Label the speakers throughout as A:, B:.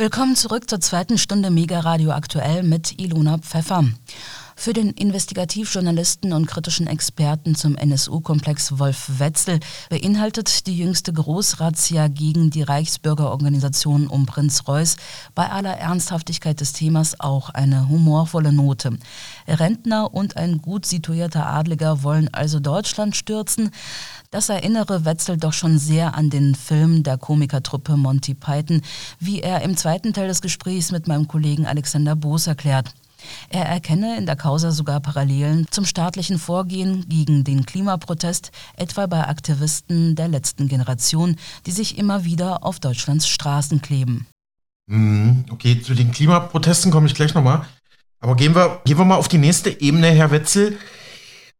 A: Willkommen zurück zur zweiten Stunde Mega Radio aktuell mit Ilona Pfeffer. Für den Investigativjournalisten und kritischen Experten zum NSU-Komplex Wolf Wetzel beinhaltet die jüngste Großrazzia gegen die Reichsbürgerorganisation um Prinz Reuß bei aller Ernsthaftigkeit des Themas auch eine humorvolle Note. Rentner und ein gut situierter Adliger wollen also Deutschland stürzen. Das erinnere Wetzel doch schon sehr an den Film der Komikertruppe Monty Python, wie er im zweiten Teil des Gesprächs mit meinem Kollegen Alexander Boos erklärt. Er erkenne in der Causa sogar Parallelen zum staatlichen Vorgehen gegen den Klimaprotest, etwa bei Aktivisten der letzten Generation, die sich immer wieder auf Deutschlands Straßen kleben.
B: Mhm, okay, zu den Klimaprotesten komme ich gleich nochmal. Aber gehen wir, gehen wir mal auf die nächste Ebene, Herr Wetzel.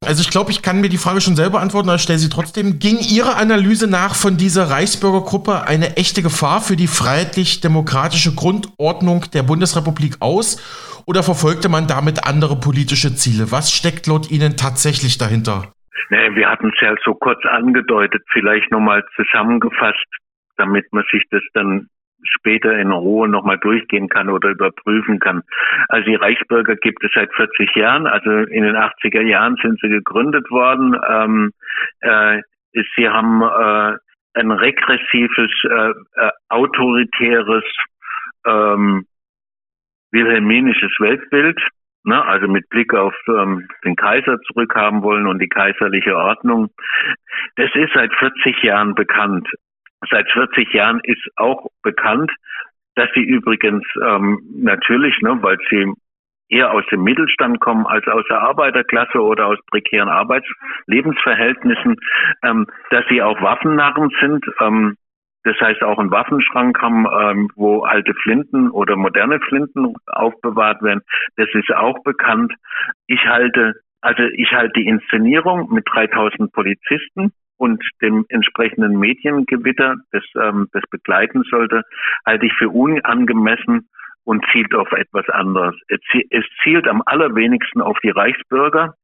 B: Also ich glaube, ich kann mir die Frage schon selber antworten, aber ich stelle sie trotzdem. Ging Ihrer Analyse nach von dieser Reichsbürgergruppe eine echte Gefahr für die freiheitlich-demokratische Grundordnung der Bundesrepublik aus? Oder verfolgte man damit andere politische Ziele? Was steckt laut Ihnen tatsächlich dahinter?
C: Nee, wir hatten es ja so kurz angedeutet, vielleicht nochmal zusammengefasst, damit man sich das dann später in Ruhe nochmal durchgehen kann oder überprüfen kann. Also die Reichsbürger gibt es seit 40 Jahren, also in den 80er Jahren sind sie gegründet worden. Ähm, äh, sie haben äh, ein regressives, äh, äh, autoritäres, ähm, wilhelminisches Weltbild, ne, also mit Blick auf ähm, den Kaiser zurückhaben wollen und die kaiserliche Ordnung. Das ist seit 40 Jahren bekannt. Seit 40 Jahren ist auch bekannt, dass sie übrigens ähm, natürlich, ne, weil sie eher aus dem Mittelstand kommen als aus der Arbeiterklasse oder aus prekären Arbeitslebensverhältnissen, ähm, dass sie auch Waffennarren sind. Ähm, das heißt auch einen Waffenschrank haben, ähm, wo alte Flinten oder moderne Flinten aufbewahrt werden. Das ist auch bekannt. Ich halte, also ich halte die Inszenierung mit 3000 Polizisten und dem entsprechenden Mediengewitter, das ähm, das begleiten sollte, halte ich für unangemessen und zielt auf etwas anderes. Es zielt am allerwenigsten auf die Reichsbürger,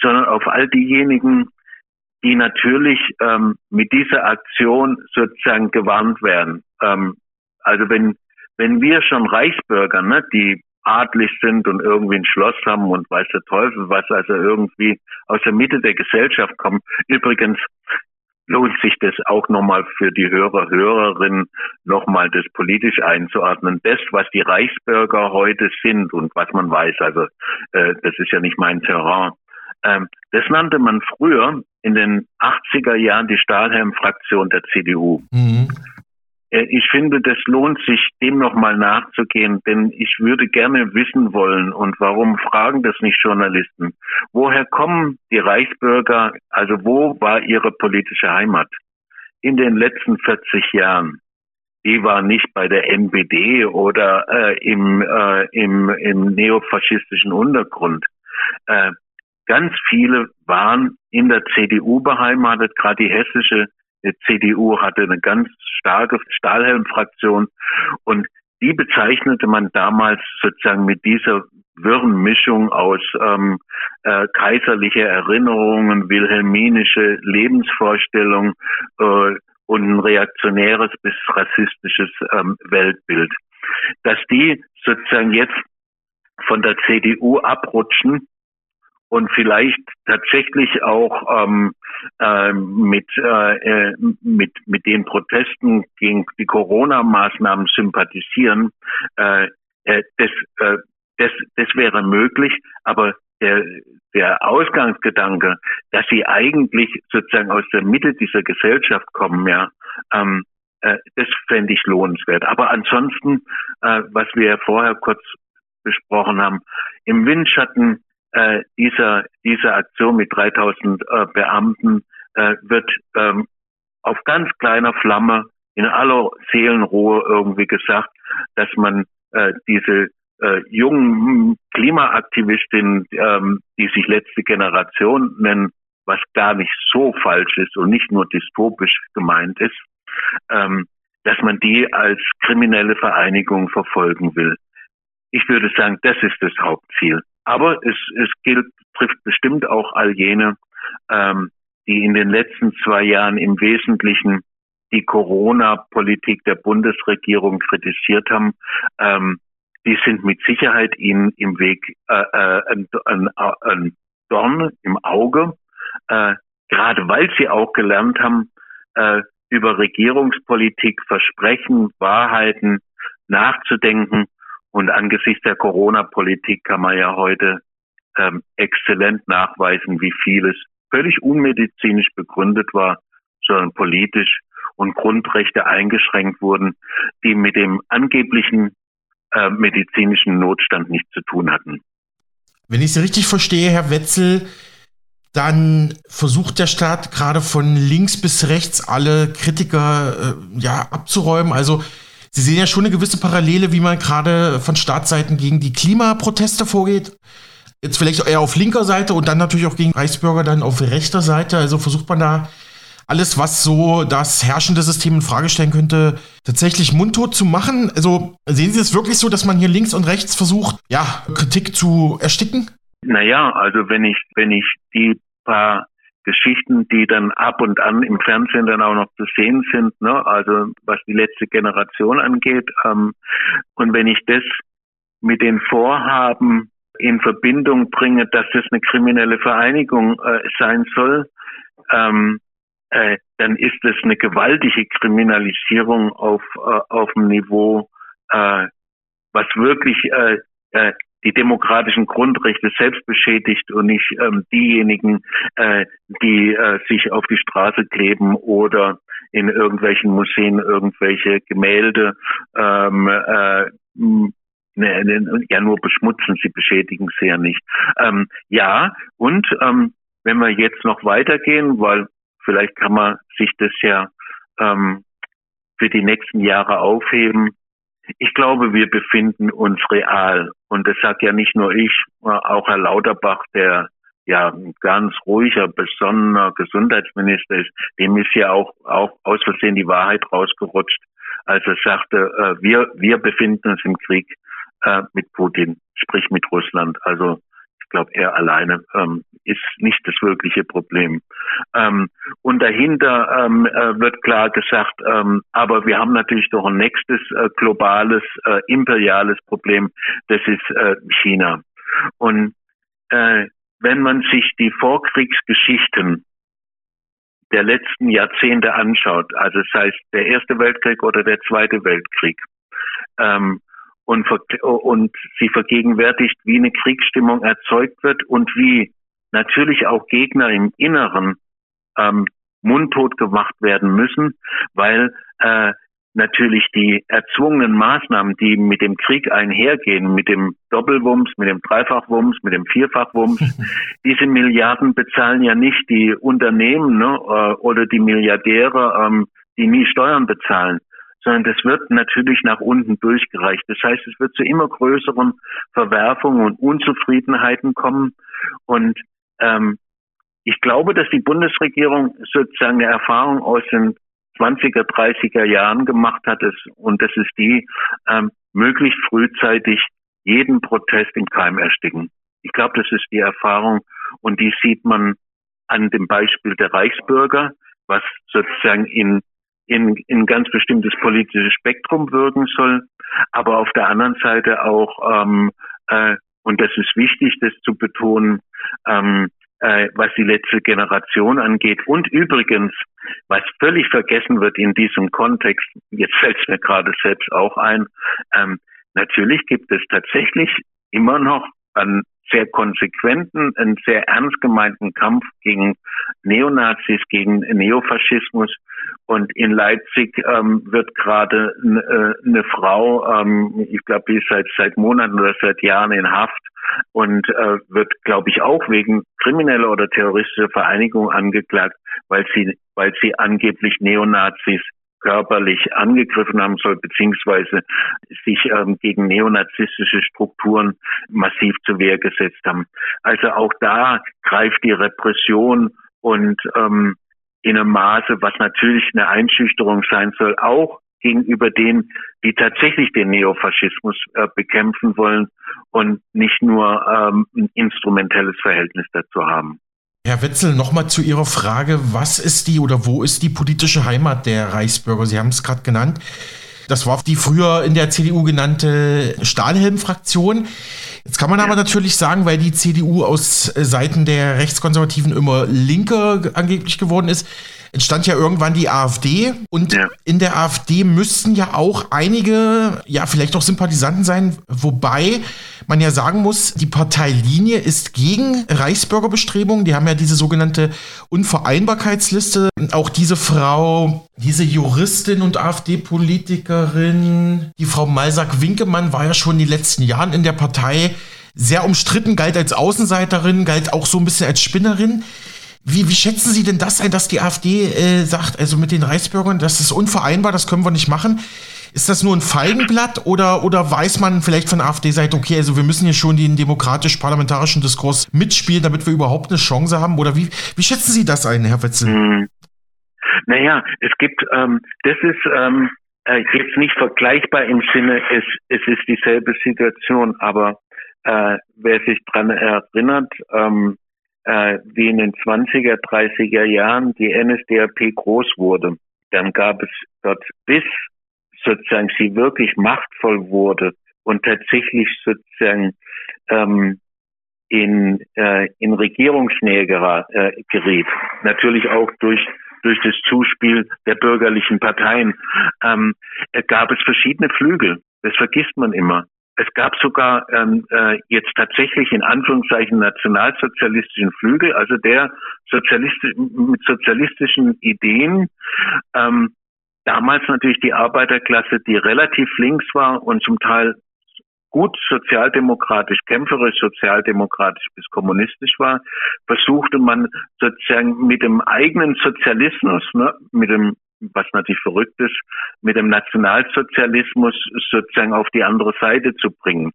C: sondern auf all diejenigen, die natürlich ähm, mit dieser Aktion sozusagen gewarnt werden. Ähm, also wenn wenn wir schon Reichsbürger, ne, die adlig sind und irgendwie ein Schloss haben und weiß der Teufel was, also irgendwie aus der Mitte der Gesellschaft kommen. Übrigens lohnt sich das auch nochmal für die Hörer, Hörerinnen, nochmal das politisch einzuordnen. Das, was die Reichsbürger heute sind und was man weiß, also äh, das ist ja nicht mein Terrain. Ähm, das nannte man früher in den 80er Jahren die Stahlhelm-Fraktion der CDU. Mhm. Äh, ich finde, das lohnt sich, dem nochmal nachzugehen, denn ich würde gerne wissen wollen, und warum fragen das nicht Journalisten? Woher kommen die Reichsbürger, also wo war ihre politische Heimat? In den letzten 40 Jahren. Die war nicht bei der NPD oder äh, im, äh, im, im neofaschistischen Untergrund. Äh, ganz viele waren in der CDU beheimatet, gerade die hessische CDU hatte eine ganz starke Stahlhelm-Fraktion und die bezeichnete man damals sozusagen mit dieser wirren Mischung aus ähm, äh, kaiserliche Erinnerungen, wilhelminische Lebensvorstellung äh, und ein reaktionäres bis rassistisches ähm, Weltbild. Dass die sozusagen jetzt von der CDU abrutschen und vielleicht tatsächlich auch ähm, äh, mit, äh, mit, mit den Protesten gegen die Corona-Maßnahmen sympathisieren, äh, äh, das, äh, das, das wäre möglich, aber der, der Ausgangsgedanke, dass sie eigentlich sozusagen aus der Mitte dieser Gesellschaft kommen, ja, ähm, äh, das fände ich lohnenswert. Aber ansonsten, äh, was wir vorher kurz besprochen haben, im Windschatten äh, dieser, dieser Aktion mit 3000 äh, Beamten äh, wird ähm, auf ganz kleiner Flamme in aller Seelenruhe irgendwie gesagt, dass man äh, diese äh, jungen Klimaaktivistinnen, ähm, die sich letzte Generation nennen, was gar nicht so falsch ist und nicht nur dystopisch gemeint ist, ähm, dass man die als kriminelle Vereinigung verfolgen will. Ich würde sagen, das ist das Hauptziel. Aber es, es gilt, trifft bestimmt auch all jene, ähm, die in den letzten zwei Jahren im Wesentlichen die Corona-Politik der Bundesregierung kritisiert haben, ähm, die sind mit Sicherheit ihnen im Weg äh, äh, ein, ein, ein Dorn im Auge, äh, gerade weil sie auch gelernt haben, äh, über Regierungspolitik, Versprechen, Wahrheiten nachzudenken. Und angesichts der Corona-Politik kann man ja heute ähm, exzellent nachweisen, wie vieles völlig unmedizinisch begründet war, sondern politisch und Grundrechte eingeschränkt wurden, die mit dem angeblichen äh, medizinischen Notstand nichts zu tun hatten.
B: Wenn ich Sie richtig verstehe, Herr Wetzel, dann versucht der Staat gerade von links bis rechts alle Kritiker äh, ja abzuräumen. Also Sie sehen ja schon eine gewisse Parallele, wie man gerade von Staatsseiten gegen die Klimaproteste vorgeht. Jetzt vielleicht eher auf linker Seite und dann natürlich auch gegen Reichsbürger dann auf rechter Seite. Also versucht man da alles, was so das herrschende System in Frage stellen könnte, tatsächlich mundtot zu machen? Also sehen Sie es wirklich so, dass man hier links und rechts versucht, ja, Kritik zu ersticken?
C: Naja, also wenn ich, wenn ich die paar Geschichten, die dann ab und an im Fernsehen dann auch noch zu sehen sind, ne, also was die letzte Generation angeht, ähm, und wenn ich das mit den Vorhaben in Verbindung bringe, dass das eine kriminelle Vereinigung äh, sein soll, ähm, äh, dann ist es eine gewaltige Kriminalisierung auf, äh, auf dem Niveau, äh, was wirklich äh, äh, die demokratischen Grundrechte selbst beschädigt und nicht ähm, diejenigen, äh, die äh, sich auf die Straße kleben oder in irgendwelchen Museen irgendwelche Gemälde ähm, äh, ne, ne, ja nur beschmutzen, sie beschädigen sie ja nicht. Ähm, ja, und ähm, wenn wir jetzt noch weitergehen, weil Vielleicht kann man sich das ja ähm, für die nächsten Jahre aufheben. Ich glaube, wir befinden uns real. Und das sagt ja nicht nur ich, auch Herr Lauterbach, der ja ein ganz ruhiger, besonnener Gesundheitsminister ist, dem ist ja auch, auch aus Versehen die Wahrheit rausgerutscht, als er sagte, äh, wir, wir befinden uns im Krieg äh, mit Putin, sprich mit Russland. Also glaube, er alleine ähm, ist nicht das wirkliche Problem. Ähm, und dahinter ähm, äh, wird klar gesagt, ähm, aber wir haben natürlich doch ein nächstes äh, globales, äh, imperiales Problem, das ist äh, China. Und äh, wenn man sich die Vorkriegsgeschichten der letzten Jahrzehnte anschaut, also sei es der Erste Weltkrieg oder der Zweite Weltkrieg, ähm, und, und sie vergegenwärtigt, wie eine Kriegsstimmung erzeugt wird und wie natürlich auch Gegner im Inneren ähm, mundtot gemacht werden müssen, weil äh, natürlich die erzwungenen Maßnahmen, die mit dem Krieg einhergehen, mit dem Doppelwumms, mit dem Dreifachwumms, mit dem Vierfachwumms, diese Milliarden bezahlen ja nicht die Unternehmen ne, äh, oder die Milliardäre, ähm, die nie Steuern bezahlen, sondern das wird natürlich nach unten durchgereicht. Das heißt, es wird zu immer größeren Verwerfungen und Unzufriedenheiten kommen. Und ähm, ich glaube, dass die Bundesregierung sozusagen eine Erfahrung aus den 20er, 30er Jahren gemacht hat, und das ist die, ähm, möglichst frühzeitig jeden Protest im Keim ersticken. Ich glaube, das ist die Erfahrung und die sieht man an dem Beispiel der Reichsbürger, was sozusagen in in, in ganz bestimmtes politisches Spektrum wirken soll, aber auf der anderen Seite auch, ähm, äh, und das ist wichtig, das zu betonen, ähm, äh, was die letzte Generation angeht. Und übrigens, was völlig vergessen wird in diesem Kontext, jetzt fällt es mir gerade selbst auch ein, ähm, natürlich gibt es tatsächlich immer noch an sehr konsequenten, einen sehr ernst gemeinten Kampf gegen Neonazis, gegen Neofaschismus. Und in Leipzig ähm, wird gerade äh, eine Frau, ähm, ich glaube, die ist seit, seit Monaten oder seit Jahren in Haft und äh, wird, glaube ich, auch wegen krimineller oder terroristischer Vereinigung angeklagt, weil sie, weil sie angeblich Neonazis körperlich angegriffen haben soll, beziehungsweise sich ähm, gegen neonazistische Strukturen massiv zur Wehr gesetzt haben. Also auch da greift die Repression und ähm, in einem Maße, was natürlich eine Einschüchterung sein soll, auch gegenüber denen, die tatsächlich den Neofaschismus äh, bekämpfen wollen und nicht nur ähm, ein instrumentelles Verhältnis dazu haben.
B: Herr Wetzel, nochmal zu Ihrer Frage, was ist die oder wo ist die politische Heimat der Reichsbürger? Sie haben es gerade genannt. Das war die früher in der CDU genannte Stahlhelm-Fraktion. Jetzt kann man aber natürlich sagen, weil die CDU aus Seiten der Rechtskonservativen immer linker angeblich geworden ist, entstand ja irgendwann die AfD und ja. in der AfD müssten ja auch einige, ja, vielleicht auch Sympathisanten sein, wobei man ja sagen muss, die Parteilinie ist gegen Reichsbürgerbestrebungen. Die haben ja diese sogenannte Unvereinbarkeitsliste. Auch diese Frau, diese Juristin und AfD-Politikerin, die Frau Malsack-Winkemann war ja schon in den letzten Jahren in der Partei sehr umstritten, galt als Außenseiterin, galt auch so ein bisschen als Spinnerin. Wie, wie schätzen Sie denn das ein, dass die AfD äh, sagt, also mit den Reichsbürgern, das ist unvereinbar, das können wir nicht machen? Ist das nur ein Feigenblatt oder, oder weiß man vielleicht von AfD-Seite, okay, also wir müssen hier schon den demokratisch-parlamentarischen Diskurs mitspielen, damit wir überhaupt eine Chance haben? Oder wie, wie schätzen Sie das ein, Herr Wetzel? Hm.
C: Naja, es gibt, ähm, das ist ähm, äh, jetzt nicht vergleichbar im Sinne, es, es ist dieselbe Situation, aber äh, wer sich dran erinnert, ähm, äh, wie in den 20er, 30er Jahren die NSDAP groß wurde. Dann gab es dort, bis sozusagen sie wirklich machtvoll wurde und tatsächlich sozusagen ähm, in, äh, in Regierungsnähe gera äh, geriet. Natürlich auch durch durch das Zuspiel der bürgerlichen Parteien, ähm, gab es verschiedene Flügel. Das vergisst man immer. Es gab sogar ähm, äh, jetzt tatsächlich in Anführungszeichen nationalsozialistischen Flügel, also der Sozialistisch, mit sozialistischen Ideen. Ähm, damals natürlich die Arbeiterklasse, die relativ links war und zum Teil gut sozialdemokratisch, kämpferisch sozialdemokratisch bis kommunistisch war, versuchte man sozusagen mit dem eigenen Sozialismus, ne, mit dem was natürlich verrückt ist, mit dem Nationalsozialismus sozusagen auf die andere Seite zu bringen.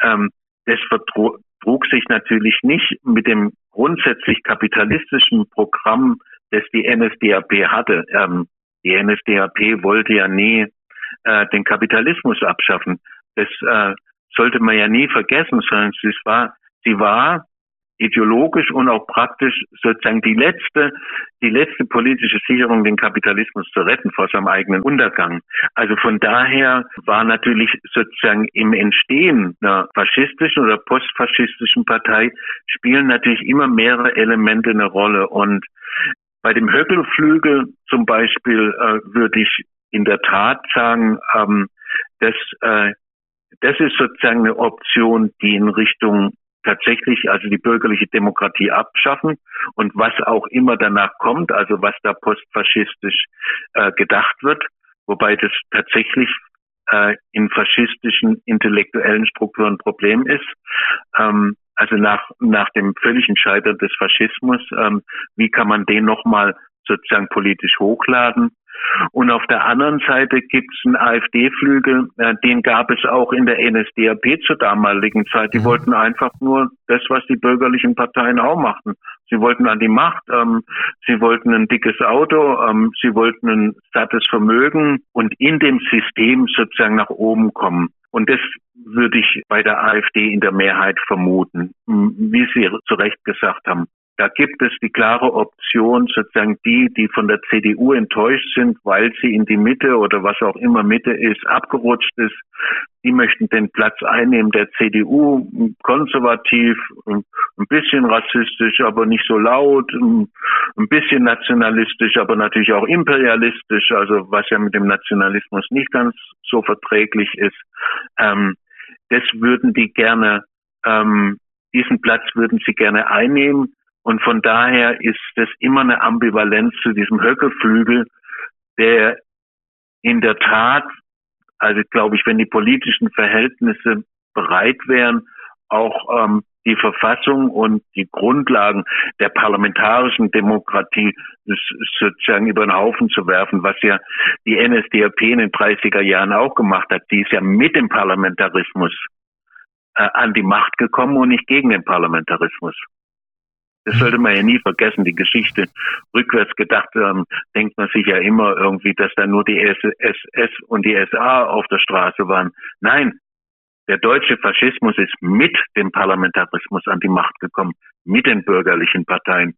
C: Ähm, das vertrug sich natürlich nicht mit dem grundsätzlich kapitalistischen Programm, das die NSDAP hatte. Ähm, die NSDAP wollte ja nie äh, den Kapitalismus abschaffen. Das äh, sollte man ja nie vergessen, sondern sie war, sie war ideologisch und auch praktisch sozusagen die letzte, die letzte politische Sicherung, den Kapitalismus zu retten vor seinem eigenen Untergang. Also von daher war natürlich sozusagen im Entstehen einer faschistischen oder postfaschistischen Partei spielen natürlich immer mehrere Elemente eine Rolle und bei dem Höckelflügel zum Beispiel äh, würde ich in der Tat sagen, ähm, dass äh, das ist sozusagen eine Option, die in Richtung tatsächlich also die bürgerliche Demokratie abschaffen und was auch immer danach kommt, also was da postfaschistisch äh, gedacht wird, wobei das tatsächlich äh, in faschistischen intellektuellen Strukturen ein Problem ist. Ähm, also nach, nach dem völligen Scheitern des Faschismus, ähm, wie kann man den nochmal sozusagen politisch hochladen? Und auf der anderen Seite gibt es einen AfD-Flügel, äh, den gab es auch in der NSDAP zur damaligen Zeit. Die mhm. wollten einfach nur das, was die bürgerlichen Parteien auch machten. Sie wollten an die Macht, ähm, sie wollten ein dickes Auto, ähm, sie wollten ein sattes Vermögen und in dem System sozusagen nach oben kommen. Und das würde ich bei der AfD in der Mehrheit vermuten, wie Sie zu Recht gesagt haben. Da gibt es die klare Option, sozusagen die, die von der CDU enttäuscht sind, weil sie in die Mitte oder was auch immer Mitte ist, abgerutscht ist. Die möchten den Platz einnehmen der CDU, konservativ, ein bisschen rassistisch, aber nicht so laut, ein bisschen nationalistisch, aber natürlich auch imperialistisch, also was ja mit dem Nationalismus nicht ganz so verträglich ist. Ähm, das würden die gerne, ähm, diesen Platz würden sie gerne einnehmen. Und von daher ist es immer eine Ambivalenz zu diesem Höckeflügel, der in der Tat, also glaube ich, wenn die politischen Verhältnisse bereit wären, auch ähm, die Verfassung und die Grundlagen der parlamentarischen Demokratie sozusagen über den Haufen zu werfen, was ja die NSDAP in den 30er Jahren auch gemacht hat. Die ist ja mit dem Parlamentarismus äh, an die Macht gekommen und nicht gegen den Parlamentarismus. Das sollte man ja nie vergessen. Die Geschichte rückwärts gedacht, ähm, denkt man sich ja immer irgendwie, dass da nur die SS und die SA auf der Straße waren. Nein, der deutsche Faschismus ist mit dem Parlamentarismus an die Macht gekommen, mit den bürgerlichen Parteien.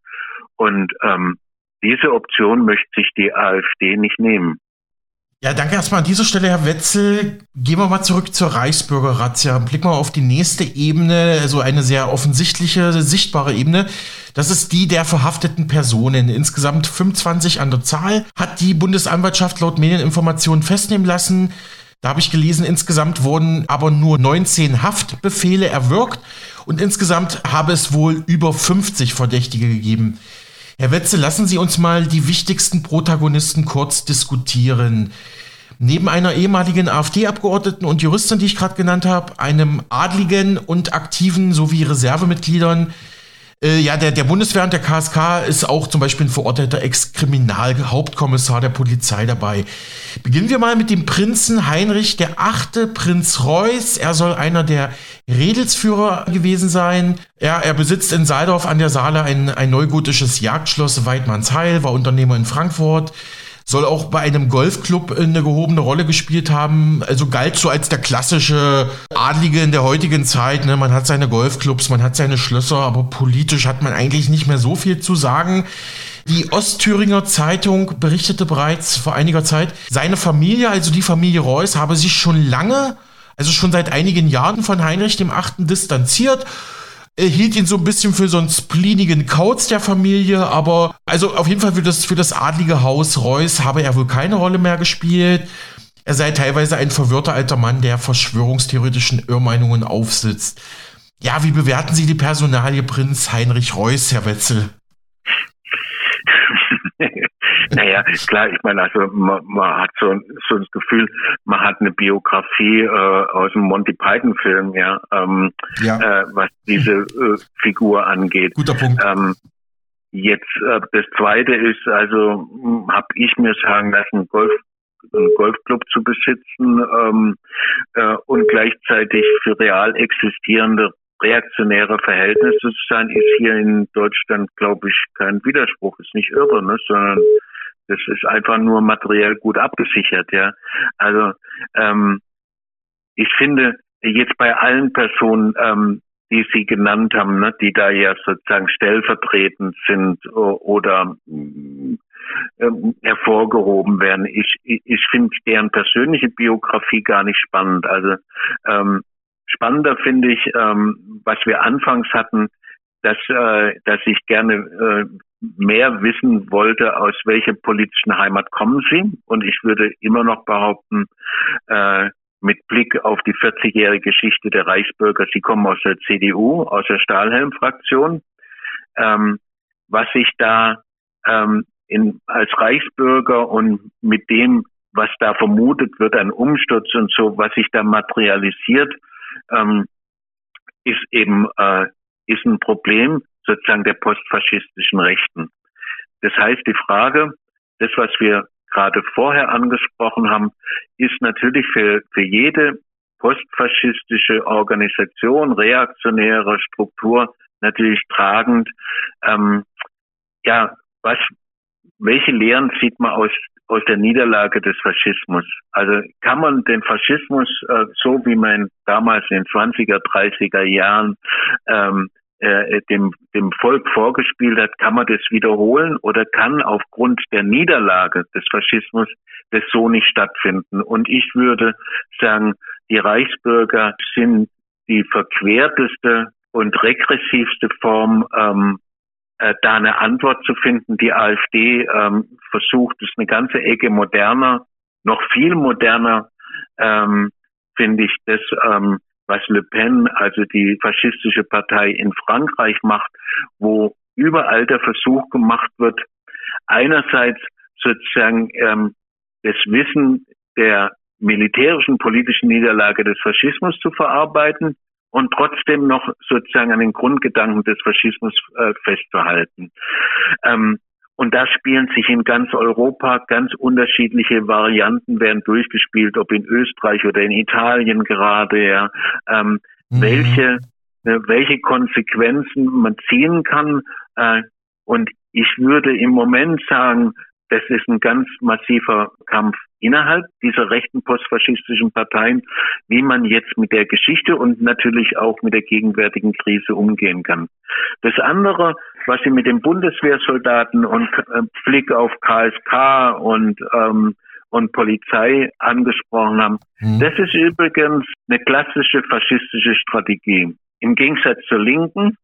C: Und ähm, diese Option möchte sich die AfD nicht nehmen.
B: Ja, danke erstmal an dieser Stelle, Herr Wetzel. Gehen wir mal zurück zur Reichsbürgerrazzia. Blicken wir auf die nächste Ebene, also eine sehr offensichtliche, sichtbare Ebene. Das ist die der verhafteten Personen. Insgesamt 25 an der Zahl hat die Bundesanwaltschaft laut Medieninformationen festnehmen lassen. Da habe ich gelesen, insgesamt wurden aber nur 19 Haftbefehle erwirkt und insgesamt habe es wohl über 50 Verdächtige gegeben. Herr Wetzel, lassen Sie uns mal die wichtigsten Protagonisten kurz diskutieren. Neben einer ehemaligen AfD-Abgeordneten und Juristin, die ich gerade genannt habe, einem Adligen und aktiven sowie Reservemitgliedern äh, ja, der, der Bundeswehr und der KSK ist auch zum Beispiel ein verorteter Ex-Kriminalhauptkommissar der Polizei dabei. Beginnen wir mal mit dem Prinzen Heinrich, der achte Prinz Reuß. Er soll einer der Redelsführer gewesen sein. Ja, er besitzt in Saaldorf an der Saale ein, ein neugotisches Jagdschloss Weidmannsheil, war Unternehmer in Frankfurt soll auch bei einem Golfclub eine gehobene Rolle gespielt haben. Also galt so als der klassische Adlige in der heutigen Zeit. Ne? Man hat seine Golfclubs, man hat seine Schlösser, aber politisch hat man eigentlich nicht mehr so viel zu sagen. Die Ostthüringer Zeitung berichtete bereits vor einiger Zeit, seine Familie, also die Familie Reuß, habe sich schon lange, also schon seit einigen Jahren von Heinrich dem Achten distanziert er hielt ihn so ein bisschen für so einen spleenigen Kauz der Familie, aber also auf jeden Fall für das, für das adlige Haus Reuß habe er wohl keine Rolle mehr gespielt. Er sei teilweise ein verwirrter alter Mann, der verschwörungstheoretischen Irrmeinungen aufsitzt. Ja, wie bewerten Sie die Personalie Prinz Heinrich Reuß, Herr Wetzel?
C: Naja, klar, ich meine, also man, man hat so, so das Gefühl, man hat eine Biografie äh, aus dem Monty Python-Film, ja, ähm, ja. Äh, was diese äh, Figur angeht.
B: Guter Punkt.
C: Ähm, jetzt äh, das Zweite ist, also hm, habe ich mir sagen lassen, Golf einen Golfclub zu besitzen ähm, äh, und gleichzeitig für real existierende reaktionäre Verhältnisse zu sein, ist hier in Deutschland, glaube ich, kein Widerspruch, ist nicht irre, ne, sondern das ist einfach nur materiell gut abgesichert, ja. Also ähm, ich finde jetzt bei allen Personen, ähm, die Sie genannt haben, ne, die da ja sozusagen stellvertretend sind oder äh, hervorgehoben werden. Ich, ich, ich finde deren persönliche Biografie gar nicht spannend. Also ähm, spannender finde ich, ähm, was wir anfangs hatten, dass, äh, dass ich gerne äh, mehr wissen wollte, aus welcher politischen Heimat kommen Sie. Und ich würde immer noch behaupten, äh, mit Blick auf die 40-jährige Geschichte der Reichsbürger, Sie kommen aus der CDU, aus der Stahlhelm-Fraktion. Ähm, was sich da ähm, in, als Reichsbürger und mit dem, was da vermutet wird, ein Umsturz und so, was sich da materialisiert, ähm, ist eben äh, ist ein Problem sozusagen der postfaschistischen Rechten. Das heißt, die Frage, das, was wir gerade vorher angesprochen haben, ist natürlich für, für jede postfaschistische Organisation, reaktionäre Struktur natürlich tragend. Ähm, ja, was, welche Lehren sieht man aus aus der Niederlage des Faschismus. Also kann man den Faschismus, äh, so wie man damals in den 20er, 30er Jahren ähm, äh, dem, dem Volk vorgespielt hat, kann man das wiederholen oder kann aufgrund der Niederlage des Faschismus das so nicht stattfinden? Und ich würde sagen, die Reichsbürger sind die verquerteste und regressivste Form ähm, äh, da eine Antwort zu finden. Die AfD ähm, versucht es eine ganze Ecke moderner, noch viel moderner, ähm, finde ich das, ähm, was Le Pen, also die faschistische Partei in Frankreich macht, wo überall der Versuch gemacht wird, einerseits sozusagen ähm, das Wissen der militärischen politischen Niederlage des Faschismus zu verarbeiten und trotzdem noch sozusagen an den Grundgedanken des Faschismus äh, festzuhalten. Ähm, und da spielen sich in ganz Europa ganz unterschiedliche Varianten werden durchgespielt, ob in Österreich oder in Italien gerade, ja, ähm, mhm. welche, äh, welche Konsequenzen man ziehen kann. Äh, und ich würde im Moment sagen, Das ist ein ganz massiver Kampf innerhalb dieser rechten postfaschistischen Parteien, wie man jetzt mit der Geschichte und natürlich auch mit der gegenwärtigen Krise umgehen kann. Das andere, was Sie mit den Bundeswehrsoldaten und äh, Blick auf KSK und ähm, und Polizei angesprochen haben. Mhm. Das ist übrigens eine klassische faschistische Strategie. Im Gegensatz zur Linken,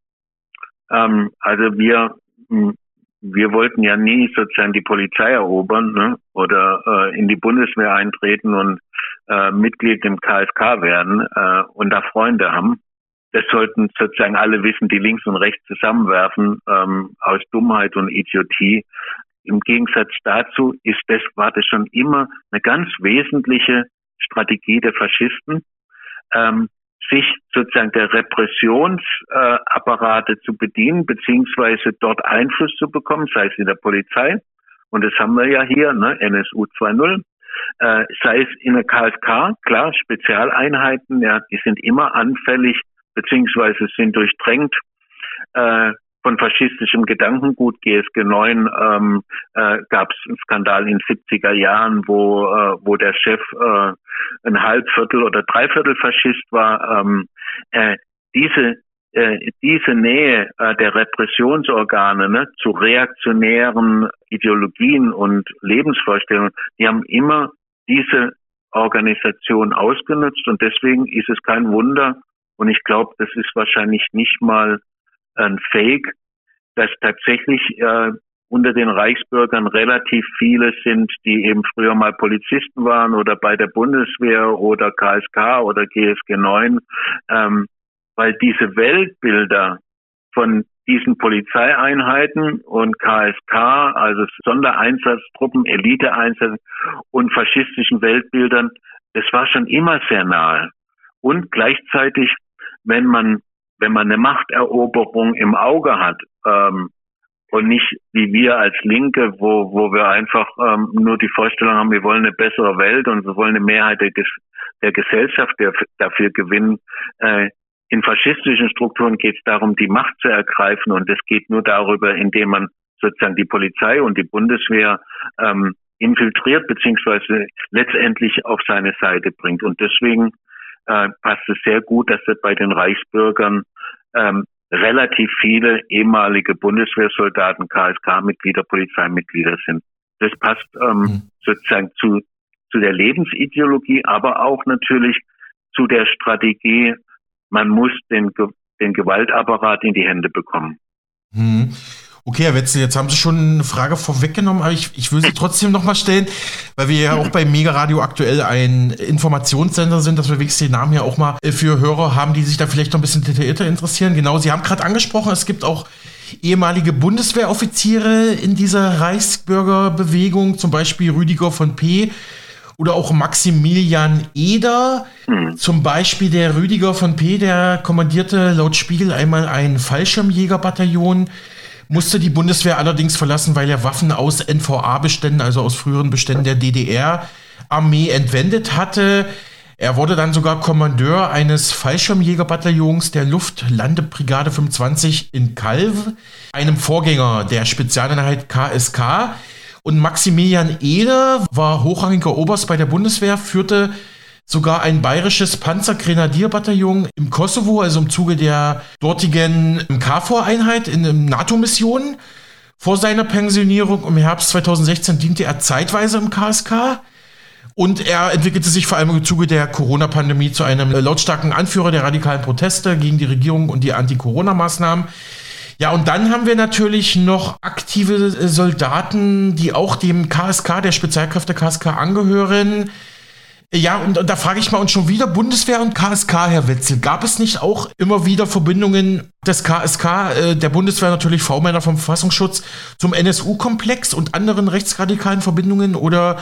C: ähm, also wir wir wollten ja nie sozusagen die Polizei erobern ne? oder äh, in die Bundeswehr eintreten und äh, Mitglied im KSK werden äh, und da Freunde haben. Das sollten sozusagen alle wissen, die links und rechts zusammenwerfen ähm, aus Dummheit und Idiotie. Im Gegensatz dazu ist das, war das schon immer eine ganz wesentliche Strategie der Faschisten, ähm, sich sozusagen der Repressionsapparate zu bedienen, beziehungsweise dort Einfluss zu bekommen, sei es in der Polizei, und das haben wir ja hier, ne, NSU 2.0, äh, sei es in der KSK, klar, Spezialeinheiten, ja, die sind immer anfällig, beziehungsweise sind durchdrängt. Äh, von faschistischem Gedankengut GSG 9 ähm, äh, gab es einen Skandal in den 70er Jahren, wo, äh, wo der Chef äh, ein Halbviertel oder Dreiviertel Faschist war. Ähm, äh, diese äh, diese Nähe äh, der Repressionsorgane ne, zu reaktionären Ideologien und Lebensvorstellungen, die haben immer diese Organisation ausgenutzt und deswegen ist es kein Wunder und ich glaube, das ist wahrscheinlich nicht mal ein Fake, dass tatsächlich äh, unter den Reichsbürgern relativ viele sind, die eben früher mal Polizisten waren oder bei der Bundeswehr oder KSK oder GSG 9, ähm, weil diese Weltbilder von diesen Polizeieinheiten und KSK, also Sondereinsatztruppen, Eliteeinsätzen und faschistischen Weltbildern, das war schon immer sehr nahe. Und gleichzeitig, wenn man wenn man eine Machteroberung im Auge hat ähm, und nicht wie wir als Linke, wo, wo wir einfach ähm, nur die Vorstellung haben, wir wollen eine bessere Welt und wir wollen eine Mehrheit der, der Gesellschaft der, dafür gewinnen. Äh, in faschistischen Strukturen geht es darum, die Macht zu ergreifen und es geht nur darüber, indem man sozusagen die Polizei und die Bundeswehr ähm, infiltriert beziehungsweise letztendlich auf seine Seite bringt. Und deswegen äh, passt es sehr gut, dass es bei den Reichsbürgern ähm, relativ viele ehemalige Bundeswehrsoldaten, KSK-Mitglieder, Polizeimitglieder sind. Das passt ähm, mhm. sozusagen zu, zu der Lebensideologie, aber auch natürlich zu der Strategie, man muss den, den Gewaltapparat in die Hände bekommen.
B: Mhm. Okay, Herr Wetzel, jetzt haben Sie schon eine Frage vorweggenommen, aber ich, ich will sie trotzdem nochmal stellen, weil wir ja auch bei Mega Radio aktuell ein Informationssender sind, dass wir wenigstens den Namen ja auch mal äh, für Hörer haben, die sich da vielleicht noch ein bisschen detaillierter interessieren. Genau, Sie haben gerade angesprochen, es gibt auch ehemalige Bundeswehroffiziere in dieser Reichsbürgerbewegung, zum Beispiel Rüdiger von P., oder auch Maximilian Eder. Mhm. Zum Beispiel der Rüdiger von P., der kommandierte laut Spiegel einmal ein Fallschirmjägerbataillon musste die Bundeswehr allerdings verlassen, weil er Waffen aus NVA-Beständen, also aus früheren Beständen der DDR-Armee entwendet hatte. Er wurde dann sogar Kommandeur eines Fallschirmjägerbataillons der Luftlandebrigade 25 in Kalv, einem Vorgänger der Spezialeinheit KSK. Und Maximilian Ede war hochrangiger Oberst bei der Bundeswehr, führte sogar ein bayerisches Panzergrenadierbataillon im Kosovo, also im Zuge der dortigen KFOR-Einheit in einer NATO-Mission. Vor seiner Pensionierung im Herbst 2016 diente er zeitweise im KSK. Und er entwickelte sich vor allem im Zuge der Corona-Pandemie zu einem lautstarken Anführer der radikalen Proteste gegen die Regierung und die Anti-Corona-Maßnahmen. Ja, und dann haben wir natürlich noch aktive Soldaten, die auch dem KSK, der Spezialkräfte KSK angehören. Ja, und, und da frage ich mal uns schon wieder Bundeswehr und KSK, Herr Wetzel. Gab es nicht auch immer wieder Verbindungen des KSK, äh, der Bundeswehr natürlich V-Männer vom Verfassungsschutz, zum NSU-Komplex und anderen rechtsradikalen Verbindungen? Oder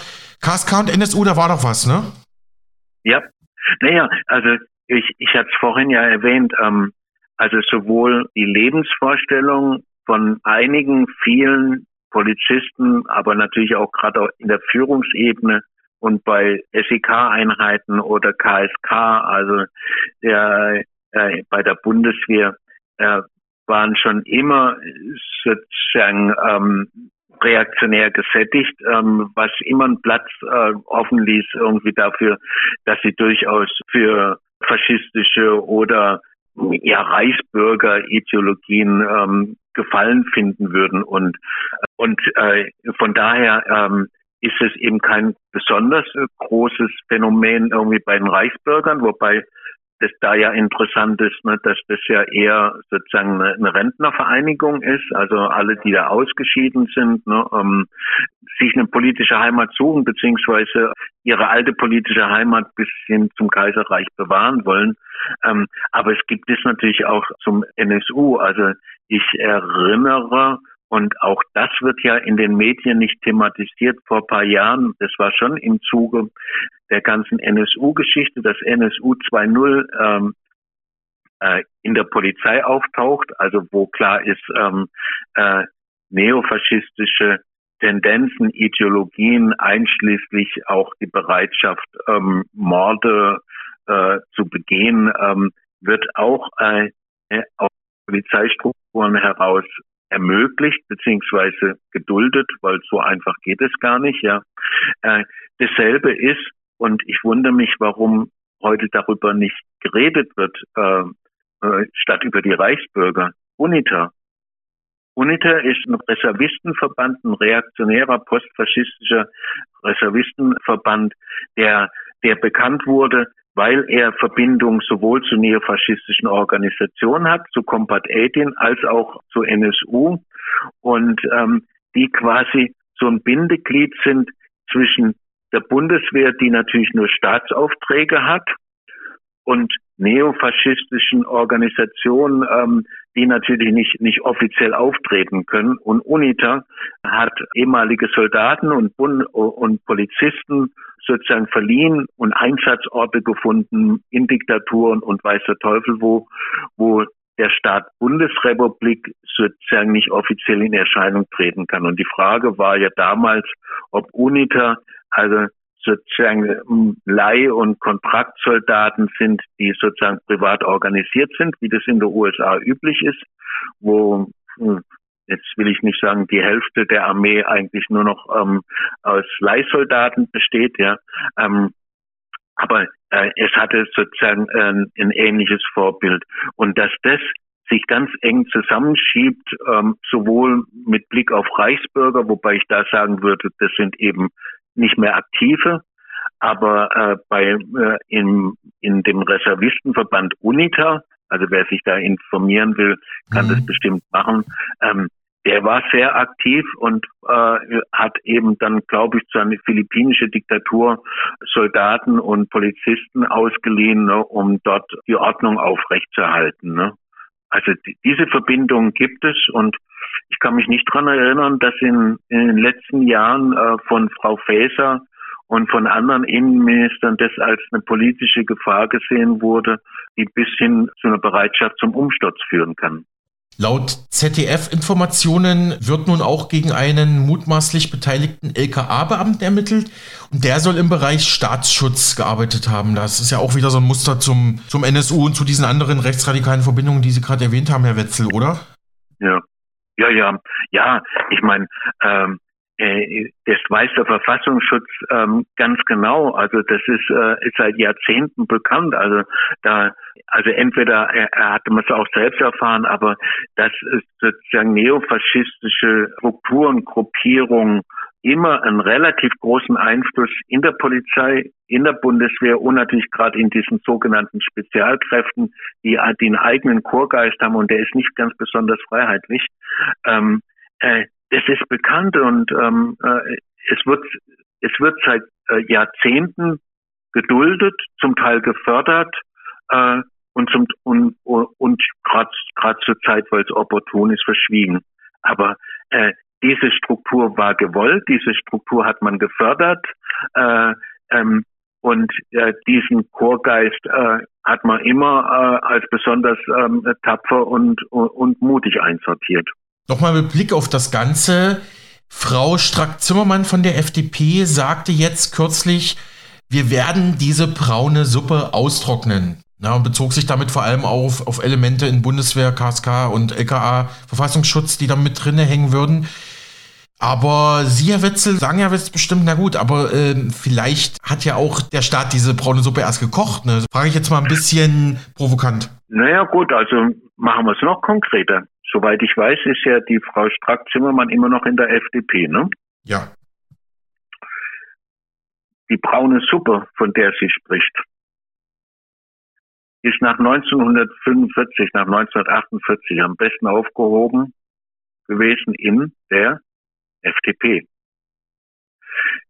B: KSK und NSU, da war doch was, ne?
C: Ja, naja, also ich, ich hatte es vorhin ja erwähnt, ähm, also sowohl die Lebensvorstellung von einigen, vielen Polizisten, aber natürlich auch gerade in der Führungsebene und bei SEK-Einheiten oder KSK, also der, äh, bei der Bundeswehr, äh, waren schon immer sozusagen ähm, reaktionär gesättigt, ähm, was immer einen Platz äh, offen ließ irgendwie dafür, dass sie durchaus für faschistische oder ja Reichsbürger-Ideologien ähm, Gefallen finden würden. Und und äh, von daher ähm, ist es eben kein besonders großes Phänomen irgendwie bei den Reichsbürgern, wobei das da ja interessant ist, ne, dass das ja eher sozusagen eine, Rentnervereinigung ist, also alle, die da ausgeschieden sind, ne, ähm, sich eine politische Heimat suchen, beziehungsweise ihre alte politische Heimat bis hin zum Kaiserreich bewahren wollen. Ähm, aber es gibt es natürlich auch zum NSU. Also ich erinnere und auch das wird ja in den Medien nicht thematisiert vor ein paar Jahren. Das war schon im Zuge der ganzen NSU-Geschichte, dass NSU 2.0 ähm, äh, in der Polizei auftaucht, also wo klar ist, ähm, äh, neofaschistische Tendenzen, Ideologien, einschließlich auch die Bereitschaft, ähm, Morde äh, zu begehen, ähm, wird auch äh, aus Polizeistrukturen heraus ermöglicht beziehungsweise geduldet, weil so einfach geht es gar nicht. Ja, äh, dasselbe ist und ich wundere mich, warum heute darüber nicht geredet wird, äh, äh, statt über die Reichsbürger. UNITA. UNITA ist ein Reservistenverband, ein reaktionärer postfaschistischer Reservistenverband, der der bekannt wurde weil er Verbindung sowohl zu neofaschistischen Organisationen hat, zu Combat 18 als auch zu NSU und ähm, die quasi so ein Bindeglied sind zwischen der Bundeswehr, die natürlich nur Staatsaufträge hat, und neofaschistischen Organisationen, ähm, die natürlich nicht, nicht offiziell auftreten können. Und UNITA hat ehemalige Soldaten und, Bund und Polizisten sozusagen verliehen und Einsatzorte gefunden in Diktaturen und weiß der Teufel wo, wo der Staat Bundesrepublik sozusagen nicht offiziell in Erscheinung treten kann. Und die Frage war ja damals, ob UNITA, also sozusagen ähm, Leih- und Kontraktsoldaten sind, die sozusagen privat organisiert sind, wie das in den USA üblich ist, wo hm, jetzt will ich nicht sagen, die Hälfte der Armee eigentlich nur noch ähm, aus Leihsoldaten besteht, ja. Ähm, aber äh, es hatte sozusagen äh, ein ähnliches Vorbild. Und dass das sich ganz eng zusammenschiebt, ähm, sowohl mit Blick auf Reichsbürger, wobei ich da sagen würde, das sind eben nicht mehr aktive, aber äh, bei äh, in, in dem Reservistenverband UNITA, also wer sich da informieren will, kann mhm. das bestimmt machen. Ähm, der war sehr aktiv und äh, hat eben dann, glaube ich, zu einer philippinische Diktatur Soldaten und Polizisten ausgeliehen, ne, um dort die Ordnung aufrechtzuerhalten. Ne. Also die, diese Verbindung gibt es und ich kann mich nicht dran erinnern, dass in, in den letzten Jahren äh, von Frau Faeser und von anderen Innenministern das als eine politische Gefahr gesehen wurde, die bis hin zu einer Bereitschaft zum Umsturz führen kann.
B: Laut ZDF-Informationen wird nun auch gegen einen mutmaßlich beteiligten LKA-Beamten ermittelt und der soll im Bereich Staatsschutz gearbeitet haben. Das ist ja auch wieder so ein Muster zum, zum NSU und zu diesen anderen rechtsradikalen Verbindungen, die Sie gerade erwähnt haben, Herr Wetzel, oder?
C: Ja, ja, ja, ja. Ich meine, ähm, äh, das weiß der Verfassungsschutz ähm, ganz genau. Also das ist, äh, ist seit Jahrzehnten bekannt. Also da, also entweder er, er hatte man es auch selbst erfahren, aber dass sozusagen neofaschistische Strukturen, Gruppierungen immer einen relativ großen Einfluss in der Polizei, in der Bundeswehr und natürlich gerade in diesen sogenannten Spezialkräften, die, einen eigenen Chorgeist haben und der ist nicht ganz besonders freiheitlich. Ähm, äh, das ist bekannt und ähm, äh, es wird es wird seit äh, Jahrzehnten geduldet, zum Teil gefördert äh, und zum und und gerade gerade zur Zeit, weil es opportun ist, verschwiegen. Aber äh, diese Struktur war gewollt, diese Struktur hat man gefördert äh, ähm, und äh, diesen Chorgeist äh, hat man immer äh, als besonders ähm, tapfer und, und mutig einsortiert.
B: Nochmal mit Blick auf das Ganze. Frau Strack-Zimmermann von der FDP sagte jetzt kürzlich, wir werden diese braune Suppe austrocknen. Ja, und bezog sich damit vor allem auf, auf Elemente in Bundeswehr, KSK und LKA Verfassungsschutz, die da mit drinne hängen würden. Aber Sie, Herr Wetzel, sagen ja jetzt bestimmt, na gut, aber äh, vielleicht hat ja auch der Staat diese braune Suppe erst gekocht. Ne? Frage ich jetzt mal ein bisschen provokant.
C: Naja gut, also machen wir es noch konkreter. Soweit ich weiß, ist ja die Frau Strack-Zimmermann immer noch in der FDP, ne?
B: Ja.
C: Die braune Suppe, von der sie spricht, ist nach 1945, nach 1948 am besten aufgehoben gewesen in der FDP.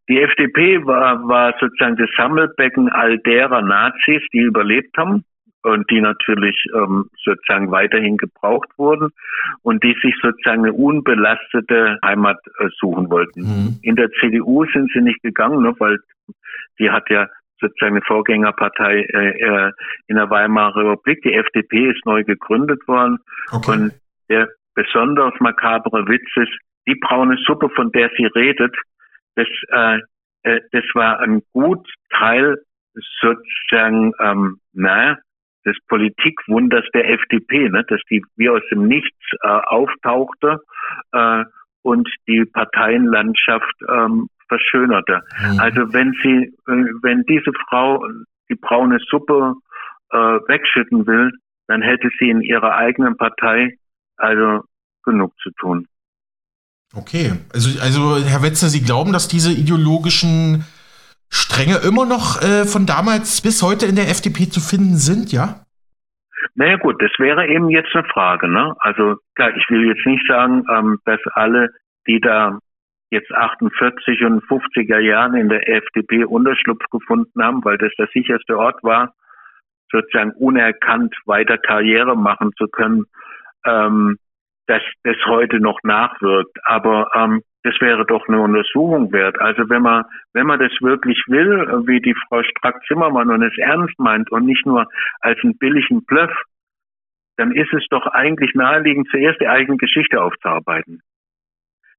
C: Die FDP war, war sozusagen das Sammelbecken all derer Nazis, die überlebt haben und die natürlich ähm, sozusagen weiterhin gebraucht wurden und die sich sozusagen eine unbelastete Heimat äh, suchen wollten. Mhm. In der CDU sind sie nicht gegangen, ne, weil die hat ja sozusagen eine Vorgängerpartei äh, äh in der Weimarer Republik. Die FDP ist neu gegründet worden okay. und der besonders makabre Witz ist, die braune Suppe, von der sie redet, das, äh, äh, das war ein gut Teil sozusagen, ähm, naja, des Politikwunders der FDP, ne, dass die wie aus dem Nichts äh, auftauchte äh, und die Parteienlandschaft ähm, verschönerte. Mhm. Also wenn sie, äh, wenn diese Frau die braune Suppe äh, wegschütten will, dann hätte sie in ihrer eigenen Partei also genug zu tun.
B: Okay, also, also Herr Wetzer, Sie glauben, dass diese ideologischen Stränge immer noch äh, von damals bis heute in der FDP zu finden sind, ja?
C: Naja gut, das wäre eben jetzt eine Frage. Ne? Also klar, ich will jetzt nicht sagen, ähm, dass alle, die da jetzt 48 und 50er Jahren in der FDP Unterschlupf gefunden haben, weil das der sicherste Ort war, sozusagen unerkannt weiter Karriere machen zu können, ähm, dass das heute noch nachwirkt. Aber ähm, das wäre doch eine Untersuchung wert. Also wenn man, wenn man das wirklich will, wie die Frau Strack-Zimmermann und es ernst meint und nicht nur als einen billigen Bluff, dann ist es doch eigentlich naheliegend, zuerst die eigene Geschichte aufzuarbeiten.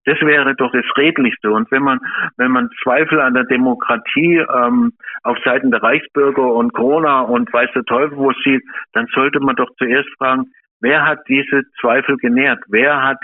C: Das wäre doch das Redlichste. Und wenn man, wenn man Zweifel an der Demokratie ähm, auf Seiten der Reichsbürger und Corona und weiß der Teufel wo sieht, dann sollte man doch zuerst fragen, wer hat diese Zweifel genährt? Wer hat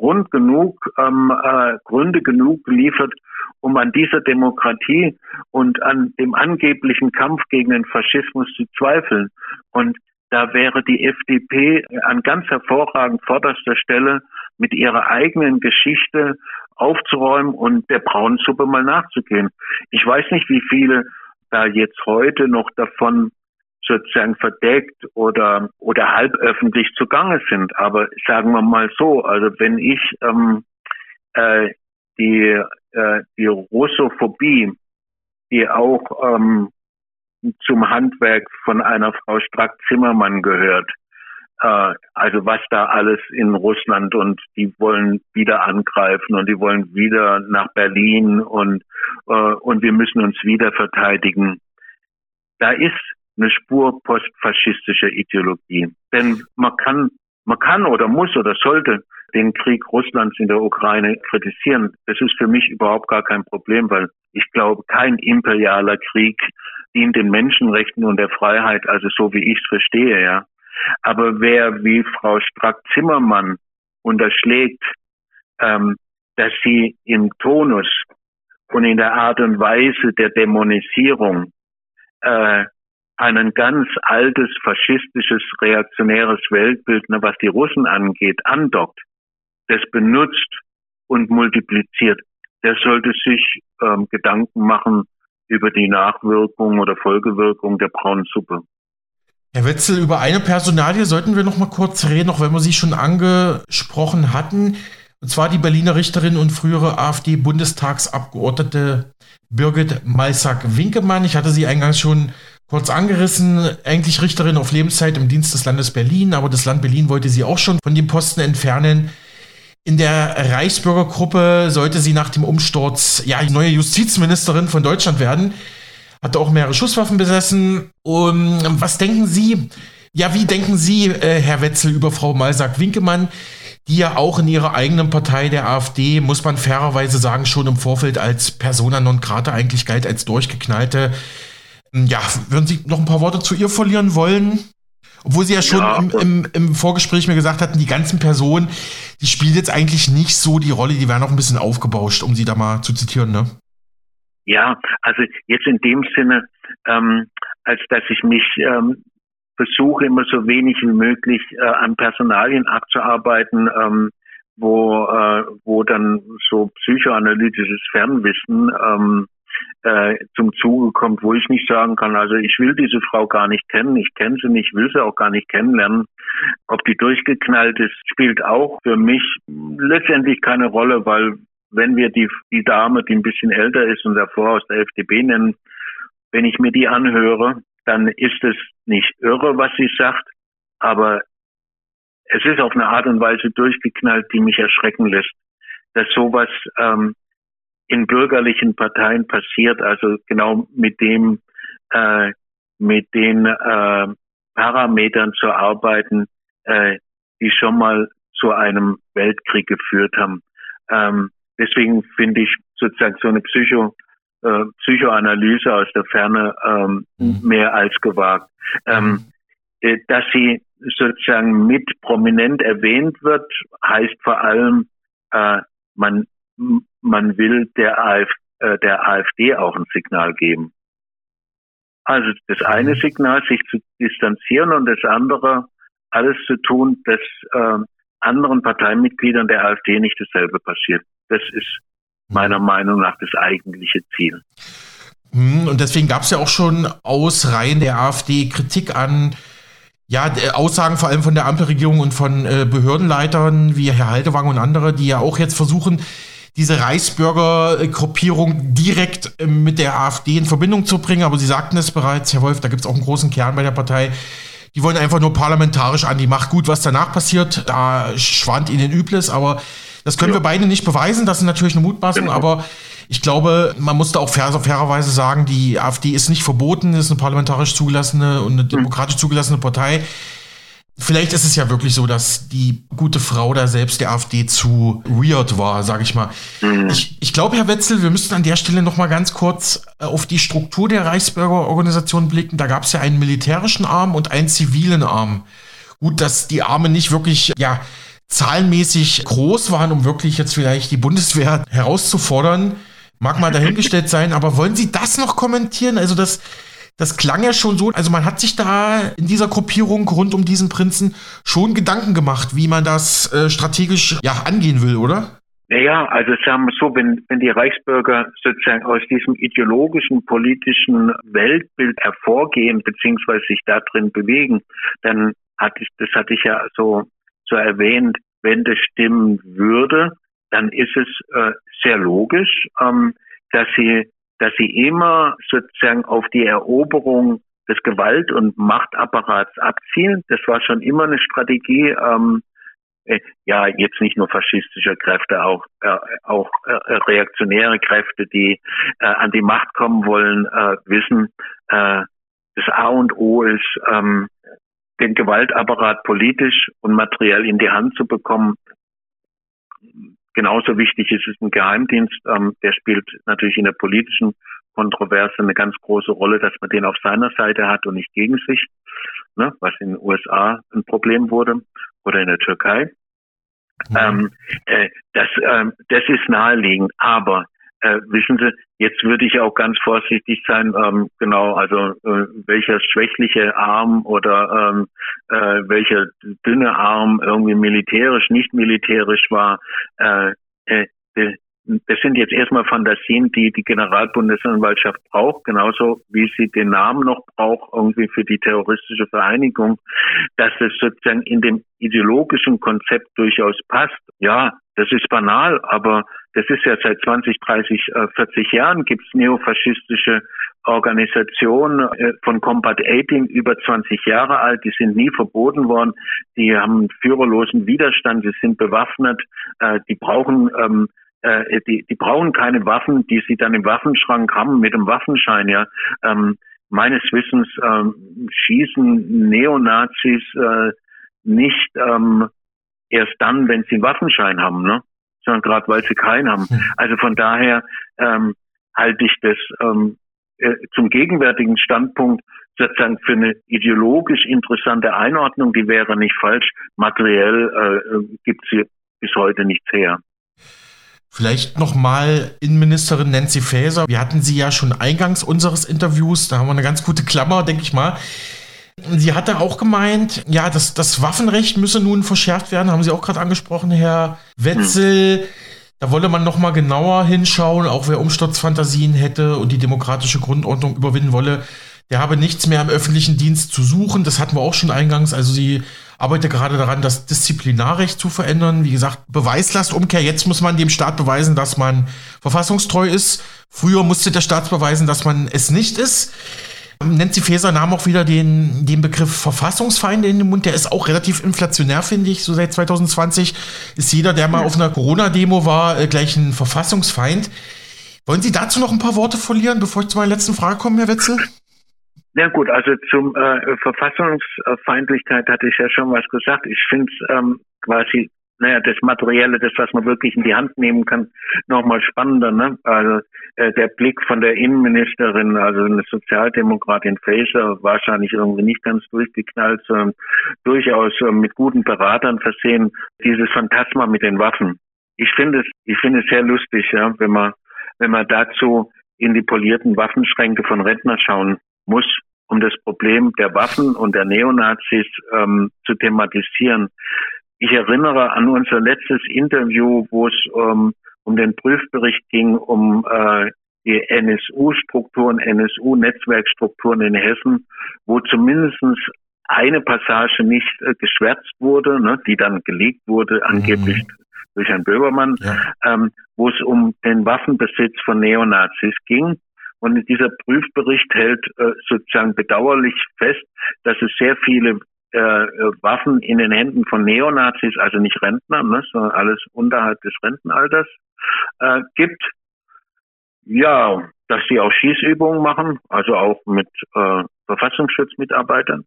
C: Grund genug, ähm, äh, Gründe genug geliefert, um an dieser Demokratie und an dem angeblichen Kampf gegen den Faschismus zu zweifeln. Und da wäre die FDP an ganz hervorragend vorderster Stelle mit ihrer eigenen Geschichte aufzuräumen und der Braunsuppe mal nachzugehen. Ich weiß nicht, wie viele da jetzt heute noch davon sozusagen verdeckt oder oder halböffentlich zugange sind. Aber sagen wir mal so, also wenn ich ähm, äh, die äh, die Russophobie, die auch ähm, zum Handwerk von einer Frau Strack-Zimmermann gehört, äh, also was da alles in Russland und die wollen wieder angreifen und die wollen wieder nach Berlin und äh, und wir müssen uns wieder verteidigen. Da ist eine Spur postfaschistischer Ideologie. Denn man kann, man kann oder muss oder sollte den Krieg Russlands in der Ukraine kritisieren. Das ist für mich überhaupt gar kein Problem, weil ich glaube, kein imperialer Krieg dient den Menschenrechten und der Freiheit, also so wie ich es verstehe, ja. Aber wer wie Frau Strack-Zimmermann unterschlägt, ähm, dass sie im Tonus und in der Art und Weise der Dämonisierung äh, ein ganz altes faschistisches reaktionäres Weltbild, ne, was die Russen angeht, andockt, das benutzt und multipliziert, der sollte sich ähm, Gedanken machen über die Nachwirkung oder Folgewirkung der braunen Suppe.
B: Herr Wetzel, über eine Personalie sollten wir noch mal kurz reden, auch wenn wir sie schon angesprochen hatten. Und zwar die Berliner Richterin und frühere AfD-Bundestagsabgeordnete Birgit Malsack-Winkemann. Ich hatte sie eingangs schon kurz angerissen, eigentlich Richterin auf Lebenszeit im Dienst des Landes Berlin, aber das Land Berlin wollte sie auch schon von dem Posten entfernen. In der Reichsbürgergruppe sollte sie nach dem Umsturz ja neue Justizministerin von Deutschland werden. Hatte auch mehrere Schusswaffen besessen. Um, was denken Sie? Ja, wie denken Sie, äh, Herr Wetzel, über Frau Malsack-Winkemann, die ja auch in ihrer eigenen Partei, der AfD, muss man fairerweise sagen, schon im Vorfeld als Persona non grata eigentlich galt als durchgeknallte ja, würden Sie noch ein paar Worte zu ihr verlieren wollen? Obwohl sie ja schon ja, im, im, im, Vorgespräch mir gesagt hatten, die ganzen Personen, die spielen jetzt eigentlich nicht so die Rolle, die werden auch ein bisschen aufgebauscht, um sie da mal zu zitieren, ne?
C: Ja, also jetzt in dem Sinne, ähm, als dass ich mich ähm, versuche, immer so wenig wie möglich äh, an Personalien abzuarbeiten, ähm, wo, äh, wo dann so psychoanalytisches Fernwissen ähm, äh, zum Zuge kommt, wo ich nicht sagen kann, also ich will diese Frau gar nicht kennen, ich kenne sie nicht, will sie auch gar nicht kennenlernen. Ob die durchgeknallt ist, spielt auch für mich letztendlich keine Rolle, weil wenn wir die, die Dame, die ein bisschen älter ist und davor aus der FDP nennen, wenn ich mir die anhöre, dann ist es nicht irre, was sie sagt, aber es ist auf eine Art und Weise durchgeknallt, die mich erschrecken lässt, dass sowas ähm, in bürgerlichen Parteien passiert, also genau mit dem, äh, mit den äh, Parametern zu arbeiten, äh, die schon mal zu einem Weltkrieg geführt haben. Ähm, deswegen finde ich sozusagen so eine Psycho, äh, Psychoanalyse aus der Ferne ähm, mhm. mehr als gewagt. Ähm, äh, dass sie sozusagen mit prominent erwähnt wird, heißt vor allem, äh, man, man will der, Af äh, der AfD auch ein Signal geben. Also das eine mhm. Signal, sich zu distanzieren und das andere, alles zu tun, dass äh, anderen Parteimitgliedern der AfD nicht dasselbe passiert. Das ist meiner mhm. Meinung nach das eigentliche Ziel.
B: Mhm, und deswegen gab es ja auch schon aus Reihen der AfD Kritik an ja, Aussagen vor allem von der Ampelregierung und von äh, Behördenleitern wie Herr Haltewang und andere, die ja auch jetzt versuchen, diese Reichsbürger-Gruppierung direkt äh, mit der AfD in Verbindung zu bringen. Aber Sie sagten es bereits, Herr Wolf, da gibt es auch einen großen Kern bei der Partei. Die wollen einfach nur parlamentarisch an die Macht. Gut, was danach passiert, da schwant ihnen Übles, aber das können ja. wir beide nicht beweisen. Das ist natürlich eine Mutmaßung, genau. aber ich glaube, man muss da auch fair, fairerweise sagen, die AfD ist nicht verboten, ist eine parlamentarisch zugelassene und eine hm. demokratisch zugelassene Partei. Vielleicht ist es ja wirklich so, dass die gute Frau da selbst der AfD zu weird war, sage ich mal. Mhm. Ich, ich glaube, Herr Wetzel, wir müssten an der Stelle noch mal ganz kurz äh, auf die Struktur der Reichsbürgerorganisation blicken. Da gab es ja einen militärischen Arm und einen zivilen Arm. Gut, dass die Arme nicht wirklich, ja, zahlenmäßig groß waren, um wirklich jetzt vielleicht die Bundeswehr herauszufordern. Mag mal dahingestellt sein, aber wollen Sie das noch kommentieren? Also das, das klang ja schon so, also man hat sich da in dieser Gruppierung rund um diesen Prinzen schon Gedanken gemacht, wie man das äh, strategisch ja angehen will, oder?
C: Naja, also sagen wir so, wenn, wenn die Reichsbürger sozusagen aus diesem ideologischen, politischen Weltbild hervorgehen, beziehungsweise sich da drin bewegen, dann hatte ich, das hatte ich ja so, so erwähnt, wenn das stimmen würde, dann ist es äh, sehr logisch, ähm, dass sie, dass sie immer sozusagen auf die Eroberung des Gewalt- und Machtapparats abzielen. Das war schon immer eine Strategie. Ähm, äh, ja, jetzt nicht nur faschistische Kräfte, auch äh, auch äh, reaktionäre Kräfte, die äh, an die Macht kommen wollen, äh, wissen. Äh, das A und O ist, ähm, den Gewaltapparat politisch und materiell in die Hand zu bekommen. Genauso wichtig ist es ein Geheimdienst, ähm, der spielt natürlich in der politischen Kontroverse eine ganz große Rolle, dass man den auf seiner Seite hat und nicht gegen sich, ne, was in den USA ein Problem wurde oder in der Türkei. Mhm. Ähm, äh, das, ähm, das ist naheliegend, aber äh, wissen Sie, jetzt würde ich auch ganz vorsichtig sein, ähm, genau, also äh, welcher schwächliche Arm oder ähm, äh, welcher dünne Arm irgendwie militärisch, nicht militärisch war, äh, äh, das sind jetzt erstmal Fantasien, die die Generalbundesanwaltschaft braucht, genauso wie sie den Namen noch braucht, irgendwie für die terroristische Vereinigung, dass es sozusagen in dem ideologischen Konzept durchaus passt. Ja, das ist banal, aber das ist ja seit 20, 30, 40 Jahren gibt es neofaschistische Organisationen äh, von Combat 18 über 20 Jahre alt, die sind nie verboten worden, die haben führerlosen Widerstand, sie sind bewaffnet, äh, die brauchen ähm, äh, die, die brauchen keine Waffen, die sie dann im Waffenschrank haben mit dem Waffenschein, ja. Ähm, meines Wissens ähm, schießen Neonazis äh, nicht ähm, erst dann, wenn sie einen Waffenschein haben, ne? sondern gerade weil sie keinen haben. Hm. Also von daher ähm, halte ich das ähm, äh, zum gegenwärtigen Standpunkt sozusagen für eine ideologisch interessante Einordnung, die wäre nicht falsch. Materiell äh, gibt es hier bis heute nichts her.
B: Vielleicht nochmal Innenministerin Nancy Faeser. Wir hatten sie ja schon eingangs unseres Interviews. Da haben wir eine ganz gute Klammer, denke ich mal. Sie hatte auch gemeint, ja, das, das Waffenrecht müsse nun verschärft werden, haben Sie auch gerade angesprochen, Herr Wetzel. Da wolle man nochmal genauer hinschauen, auch wer Umsturzfantasien hätte und die demokratische Grundordnung überwinden wolle, der habe nichts mehr im öffentlichen Dienst zu suchen. Das hatten wir auch schon eingangs. Also sie arbeitet gerade daran, das Disziplinarrecht zu verändern. Wie gesagt, Beweislastumkehr. Jetzt muss man dem Staat beweisen, dass man verfassungstreu ist. Früher musste der Staat beweisen, dass man es nicht ist. Nancy Faeser nahm auch wieder den, den Begriff Verfassungsfeinde in den Mund. Der ist auch relativ inflationär, finde ich. So seit 2020 ist jeder, der mal auf einer Corona-Demo war, äh, gleich ein Verfassungsfeind. Wollen Sie dazu noch ein paar Worte verlieren, bevor ich zu meiner letzten Frage komme, Herr Wetzel?
C: Ja gut, also zum äh, Verfassungsfeindlichkeit hatte ich ja schon was gesagt. Ich finde es ähm, quasi naja, das Materielle, das, was man wirklich in die Hand nehmen kann, nochmal spannender. Ne? Also äh, der Blick von der Innenministerin, also eine Sozialdemokratin Faeser, wahrscheinlich irgendwie nicht ganz durchgeknallt, sondern durchaus äh, mit guten Beratern versehen, dieses Phantasma mit den Waffen. Ich finde es, ich finde es sehr lustig, ja, wenn man, wenn man dazu in die polierten Waffenschränke von Rentner schauen muss, um das Problem der Waffen und der Neonazis ähm, zu thematisieren. Ich erinnere an unser letztes Interview, wo es ähm, um den Prüfbericht ging, um äh, die NSU-Strukturen, NSU-Netzwerkstrukturen in Hessen, wo zumindestens eine Passage nicht äh, geschwärzt wurde, ne, die dann gelegt wurde, angeblich mhm. durch Herrn Böbermann, ja. ähm, wo es um den Waffenbesitz von Neonazis ging. Und dieser Prüfbericht hält äh, sozusagen bedauerlich fest, dass es sehr viele äh, äh, Waffen in den Händen von Neonazis, also nicht Rentner, ne, sondern alles unterhalb des Rentenalters äh, gibt. Ja, dass sie auch Schießübungen machen, also auch mit äh, Verfassungsschutzmitarbeitern,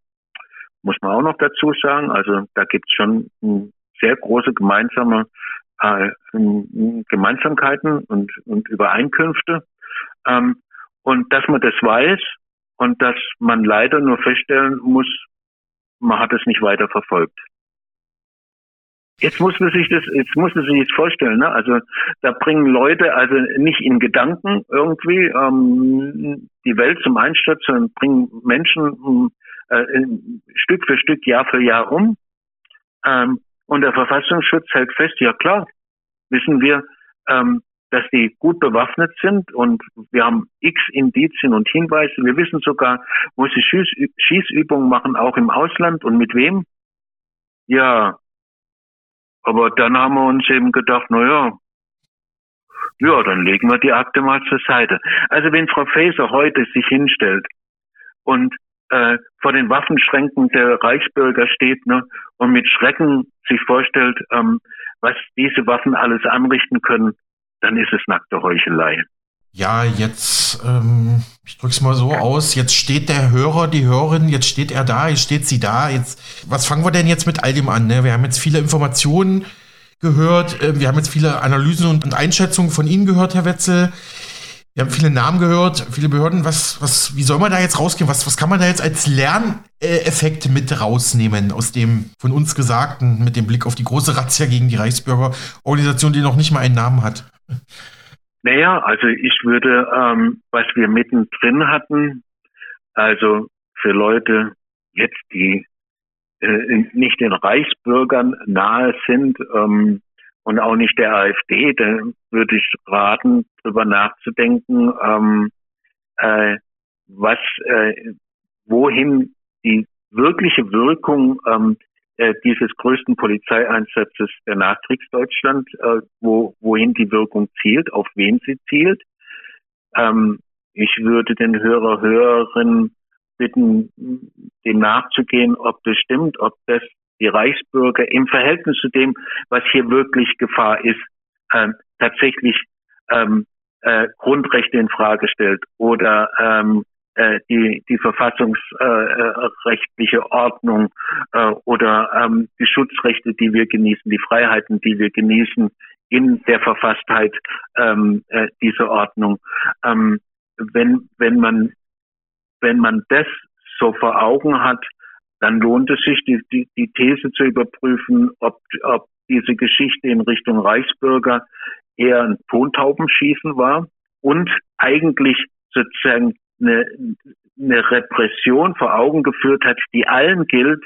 C: muss man auch noch dazu sagen. Also da gibt es schon sehr große gemeinsame äh, Gemeinsamkeiten und, und Übereinkünfte. Ähm, und dass man das weiß und dass man leider nur feststellen muss, man hat es nicht weiter verfolgt. Jetzt muss man sich das, jetzt muss man sich jetzt vorstellen, ne? Also da bringen Leute also nicht in Gedanken irgendwie ähm, die Welt zum Einsturz, sondern bringen Menschen äh, Stück für Stück, Jahr für Jahr um. Ähm, und der Verfassungsschutz hält fest, ja klar, wissen wir, ähm, dass die gut bewaffnet sind und wir haben x Indizien und Hinweise. Wir wissen sogar, wo sie Schieß Schießübungen machen, auch im Ausland und mit wem. Ja, aber dann haben wir uns eben gedacht, na ja, ja, dann legen wir die Akte mal zur Seite. Also wenn Frau Faeser heute sich hinstellt und äh, vor den Waffenschränken der Reichsbürger steht ne, und mit Schrecken sich vorstellt, ähm, was diese Waffen alles anrichten können, dann ist es nackte Heuchelei.
B: Ja, jetzt, ähm, ich drück's mal so aus, jetzt steht der Hörer, die Hörerin, jetzt steht er da, jetzt steht sie da. Jetzt, was fangen wir denn jetzt mit all dem an? Ne? Wir haben jetzt viele Informationen gehört, äh, wir haben jetzt viele Analysen und, und Einschätzungen von Ihnen gehört, Herr Wetzel. Wir haben viele Namen gehört, viele Behörden. Was, was, wie soll man da jetzt rausgehen? Was, was kann man da jetzt als Lerneffekt mit rausnehmen aus dem von uns Gesagten mit dem Blick auf die große Razzia gegen die Reichsbürgerorganisation, die noch nicht mal einen Namen hat?
C: Naja, also ich würde, ähm, was wir mittendrin hatten, also für Leute jetzt, die äh, nicht den Reichsbürgern nahe sind ähm, und auch nicht der AfD, dann würde ich raten, darüber nachzudenken, ähm, äh, was, äh, wohin die wirkliche Wirkung ähm, äh, dieses größten Polizeieinsatzes der Nachkriegsdeutschland, äh, wo, wohin die Wirkung zielt, auf wen sie zielt. Ähm, ich würde den Hörer, Hörerinnen bitten, dem nachzugehen, ob das stimmt, ob das die Reichsbürger im Verhältnis zu dem, was hier wirklich Gefahr ist, äh, tatsächlich ähm, äh, Grundrechte in Frage stellt oder ähm, äh, die, die verfassungsrechtliche Ordnung äh, oder ähm, die Schutzrechte, die wir genießen, die Freiheiten, die wir genießen in der Verfasstheit ähm, äh, dieser Ordnung. Ähm, wenn, wenn man wenn man das so vor Augen hat, dann lohnt es sich, die, die, die These zu überprüfen, ob, ob diese Geschichte in Richtung Reichsbürger eher ein Tontaubenschießen war und eigentlich sozusagen eine, eine Repression vor Augen geführt hat, die allen gilt,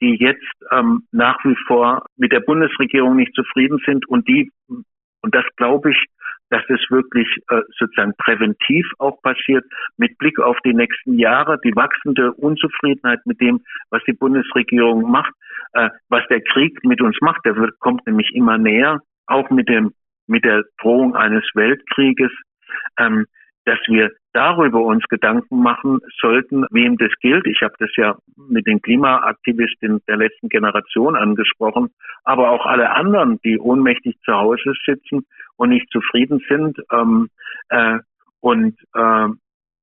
C: die jetzt ähm, nach wie vor mit der Bundesregierung nicht zufrieden sind und die, und das glaube ich, dass das wirklich äh, sozusagen präventiv auch passiert, mit Blick auf die nächsten Jahre, die wachsende Unzufriedenheit mit dem, was die Bundesregierung macht, äh, was der Krieg mit uns macht, der wird, kommt nämlich immer näher, auch mit dem mit der Drohung eines Weltkrieges, ähm, dass wir darüber uns Gedanken machen sollten, wem das gilt. Ich habe das ja mit den Klimaaktivisten der letzten Generation angesprochen, aber auch alle anderen, die ohnmächtig zu Hause sitzen und nicht zufrieden sind ähm, äh, und äh,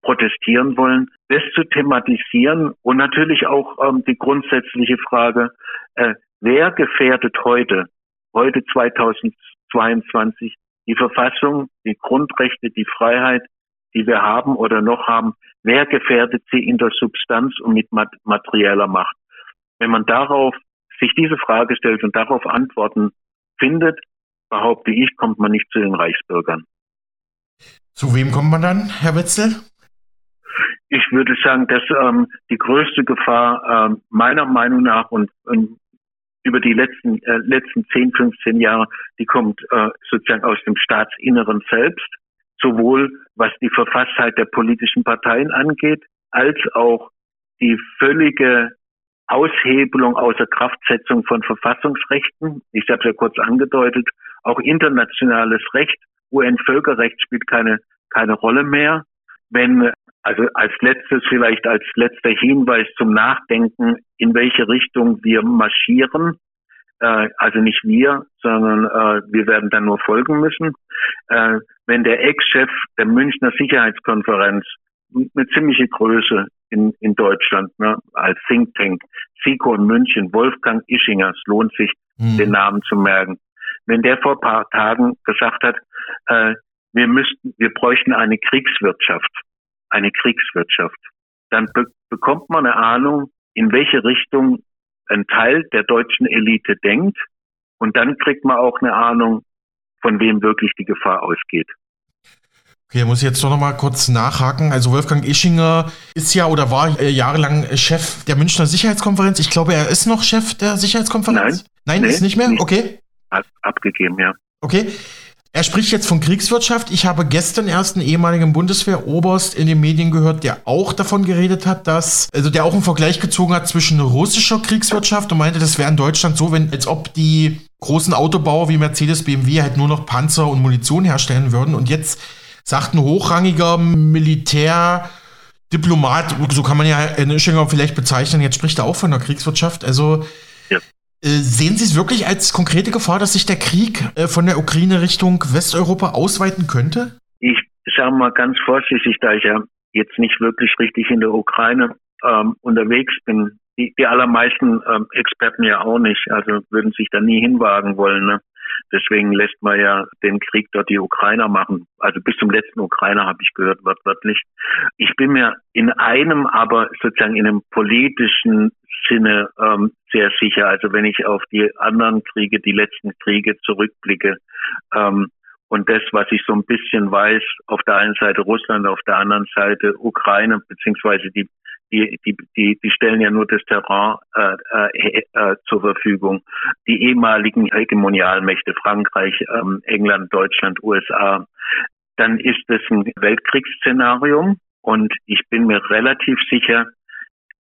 C: protestieren wollen, das zu thematisieren und natürlich auch ähm, die grundsätzliche Frage, äh, wer gefährdet heute, heute 2022, die Verfassung, die Grundrechte, die Freiheit die wir haben oder noch haben, wer gefährdet sie in der Substanz und mit materieller Macht? Wenn man darauf sich diese Frage stellt und darauf Antworten findet, behaupte ich, kommt man nicht zu den Reichsbürgern.
B: Zu wem kommt man dann, Herr Wetzel?
C: Ich würde sagen, dass ähm, die größte Gefahr äh, meiner Meinung nach und, und über die letzten, äh, letzten 10, 15 Jahre, die kommt äh, sozusagen aus dem Staatsinneren selbst sowohl was die Verfasstheit der politischen Parteien angeht, als auch die völlige Aushebelung außer Kraftsetzung von Verfassungsrechten. Ich habe es ja kurz angedeutet, auch internationales Recht, UN-Völkerrecht spielt keine, keine Rolle mehr. Wenn, also als letztes, vielleicht als letzter Hinweis zum Nachdenken, in welche Richtung wir marschieren, äh, also nicht wir, sondern äh, wir werden dann nur folgen müssen. Äh, wenn der Ex-Chef der Münchner Sicherheitskonferenz eine ziemliche Größe in, in Deutschland ne, als Think Tank, SIKO in München, Wolfgang Ischinger, es lohnt sich, mhm. den Namen zu merken. Wenn der vor paar Tagen gesagt hat, äh, wir müssten, wir bräuchten eine Kriegswirtschaft, eine Kriegswirtschaft, dann be bekommt man eine Ahnung, in welche Richtung ein Teil der deutschen Elite denkt. Und dann kriegt man auch eine Ahnung, von wem wirklich die Gefahr ausgeht.
B: Okay, muss ich jetzt doch noch mal kurz nachhaken. Also Wolfgang Ischinger ist ja oder war äh, jahrelang Chef der Münchner Sicherheitskonferenz. Ich glaube, er ist noch Chef der Sicherheitskonferenz. Nein, Nein, nee, ist nicht mehr. Nicht. Okay.
C: abgegeben, ja.
B: Okay. Er spricht jetzt von Kriegswirtschaft. Ich habe gestern erst einen ehemaligen Bundeswehroberst in den Medien gehört, der auch davon geredet hat, dass, also der auch einen Vergleich gezogen hat zwischen russischer Kriegswirtschaft und meinte, das wäre in Deutschland so, wenn, als ob die großen Autobauer wie Mercedes, BMW halt nur noch Panzer und Munition herstellen würden. Und jetzt sagt ein hochrangiger Militär, Diplomat, so kann man ja in Ischinger vielleicht bezeichnen, jetzt spricht er auch von der Kriegswirtschaft. Also sehen Sie es wirklich als konkrete Gefahr, dass sich der Krieg äh, von der Ukraine Richtung Westeuropa ausweiten könnte?
C: Ich sage mal ganz vorsichtig, da ich ja jetzt nicht wirklich richtig in der Ukraine ähm, unterwegs bin. Die, die allermeisten ähm, Experten ja auch nicht, also würden sich da nie hinwagen wollen. Ne? Deswegen lässt man ja den Krieg dort die Ukrainer machen. Also bis zum letzten Ukrainer habe ich gehört, wörtlich. Ich bin mir in einem, aber sozusagen in einem politischen Sinne ähm, sehr sicher. Also wenn ich auf die anderen Kriege, die letzten Kriege zurückblicke ähm, und das, was ich so ein bisschen weiß, auf der einen Seite Russland, auf der anderen Seite Ukraine, beziehungsweise die die, die, die, die stellen ja nur das Terrain äh, äh, äh, zur Verfügung. Die ehemaligen Hegemonialmächte Frankreich, ähm, England, Deutschland, USA, dann ist es ein Weltkriegsszenarium und ich bin mir relativ sicher,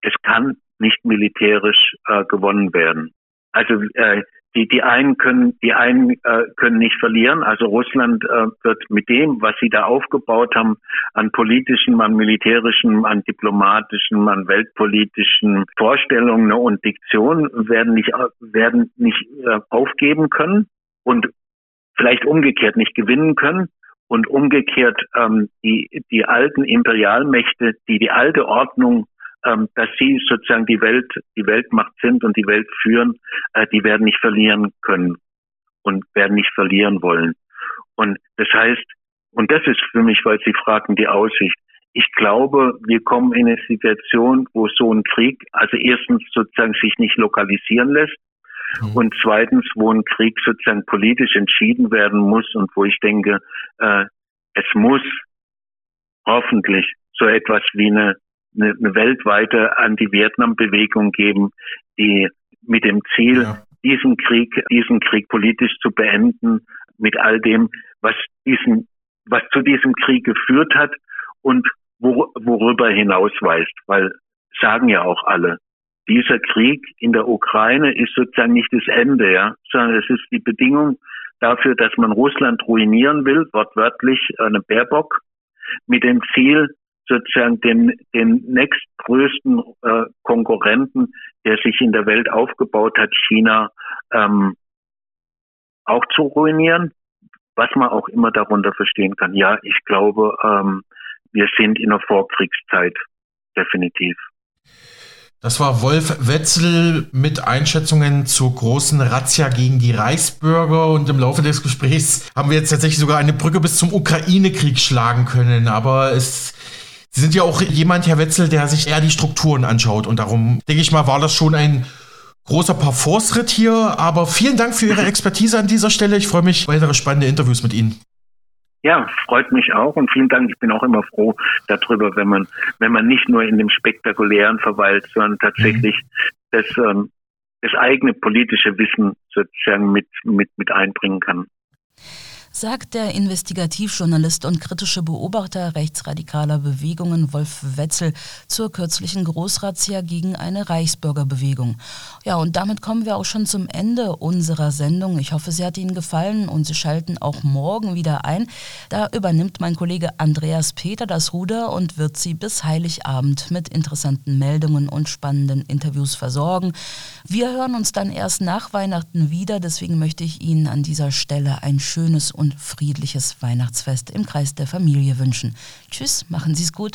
C: es kann nicht militärisch äh, gewonnen werden. Also äh, die, die einen können, die einen äh, können nicht verlieren. Also Russland äh, wird mit dem, was sie da aufgebaut haben, an politischen, an militärischen, an diplomatischen, an weltpolitischen Vorstellungen und Diktionen werden nicht, werden nicht äh, aufgeben können und vielleicht umgekehrt nicht gewinnen können. Und umgekehrt ähm, die, die alten Imperialmächte, die die alte Ordnung dass sie sozusagen die Welt, die Weltmacht sind und die Welt führen, äh, die werden nicht verlieren können und werden nicht verlieren wollen. Und das heißt, und das ist für mich, weil Sie fragten, die Aussicht. ich glaube, wir kommen in eine Situation, wo so ein Krieg, also erstens sozusagen sich nicht lokalisieren lässt mhm. und zweitens, wo ein Krieg sozusagen politisch entschieden werden muss und wo ich denke, äh, es muss hoffentlich so etwas wie eine, eine, eine weltweite Anti-Vietnam-Bewegung geben, die mit dem Ziel, ja. diesen Krieg, diesen Krieg politisch zu beenden, mit all dem, was diesen, was zu diesem Krieg geführt hat und wor worüber hinausweist, weil sagen ja auch alle, dieser Krieg in der Ukraine ist sozusagen nicht das Ende, ja, sondern es ist die Bedingung dafür, dass man Russland ruinieren will, wortwörtlich eine Baerbock, mit dem Ziel, sozusagen den, den nächstgrößten äh, Konkurrenten, der sich in der Welt aufgebaut hat, China, ähm, auch zu ruinieren, was man auch immer darunter verstehen kann. Ja, ich glaube, ähm, wir sind in der Vorkriegszeit, definitiv.
B: Das war Wolf Wetzel mit Einschätzungen zur großen Razzia gegen die Reichsbürger und im Laufe des Gesprächs haben wir jetzt tatsächlich sogar eine Brücke bis zum Ukraine-Krieg schlagen können. Aber es, Sie sind ja auch jemand, Herr Wetzel, der sich eher die Strukturen anschaut und darum denke ich mal, war das schon ein großer Parforce-Ritt hier. Aber vielen Dank für Ihre Expertise an dieser Stelle. Ich freue mich weitere spannende Interviews mit Ihnen.
C: Ja, freut mich auch und vielen Dank. Ich bin auch immer froh darüber, wenn man, wenn man nicht nur in dem Spektakulären verweilt, sondern tatsächlich mhm. das, ähm, das eigene politische Wissen sozusagen mit, mit, mit einbringen kann
A: sagt der Investigativjournalist und kritische Beobachter rechtsradikaler Bewegungen Wolf Wetzel zur kürzlichen Großrazzia gegen eine Reichsbürgerbewegung. Ja, und damit kommen wir auch schon zum Ende unserer Sendung. Ich hoffe, sie hat Ihnen gefallen und Sie schalten auch morgen wieder ein. Da übernimmt mein Kollege Andreas Peter das Ruder und wird Sie bis Heiligabend mit interessanten Meldungen und spannenden Interviews versorgen. Wir hören uns dann erst nach Weihnachten wieder, deswegen möchte ich Ihnen an dieser Stelle ein schönes und friedliches Weihnachtsfest im Kreis der Familie wünschen. Tschüss, machen Sie es gut.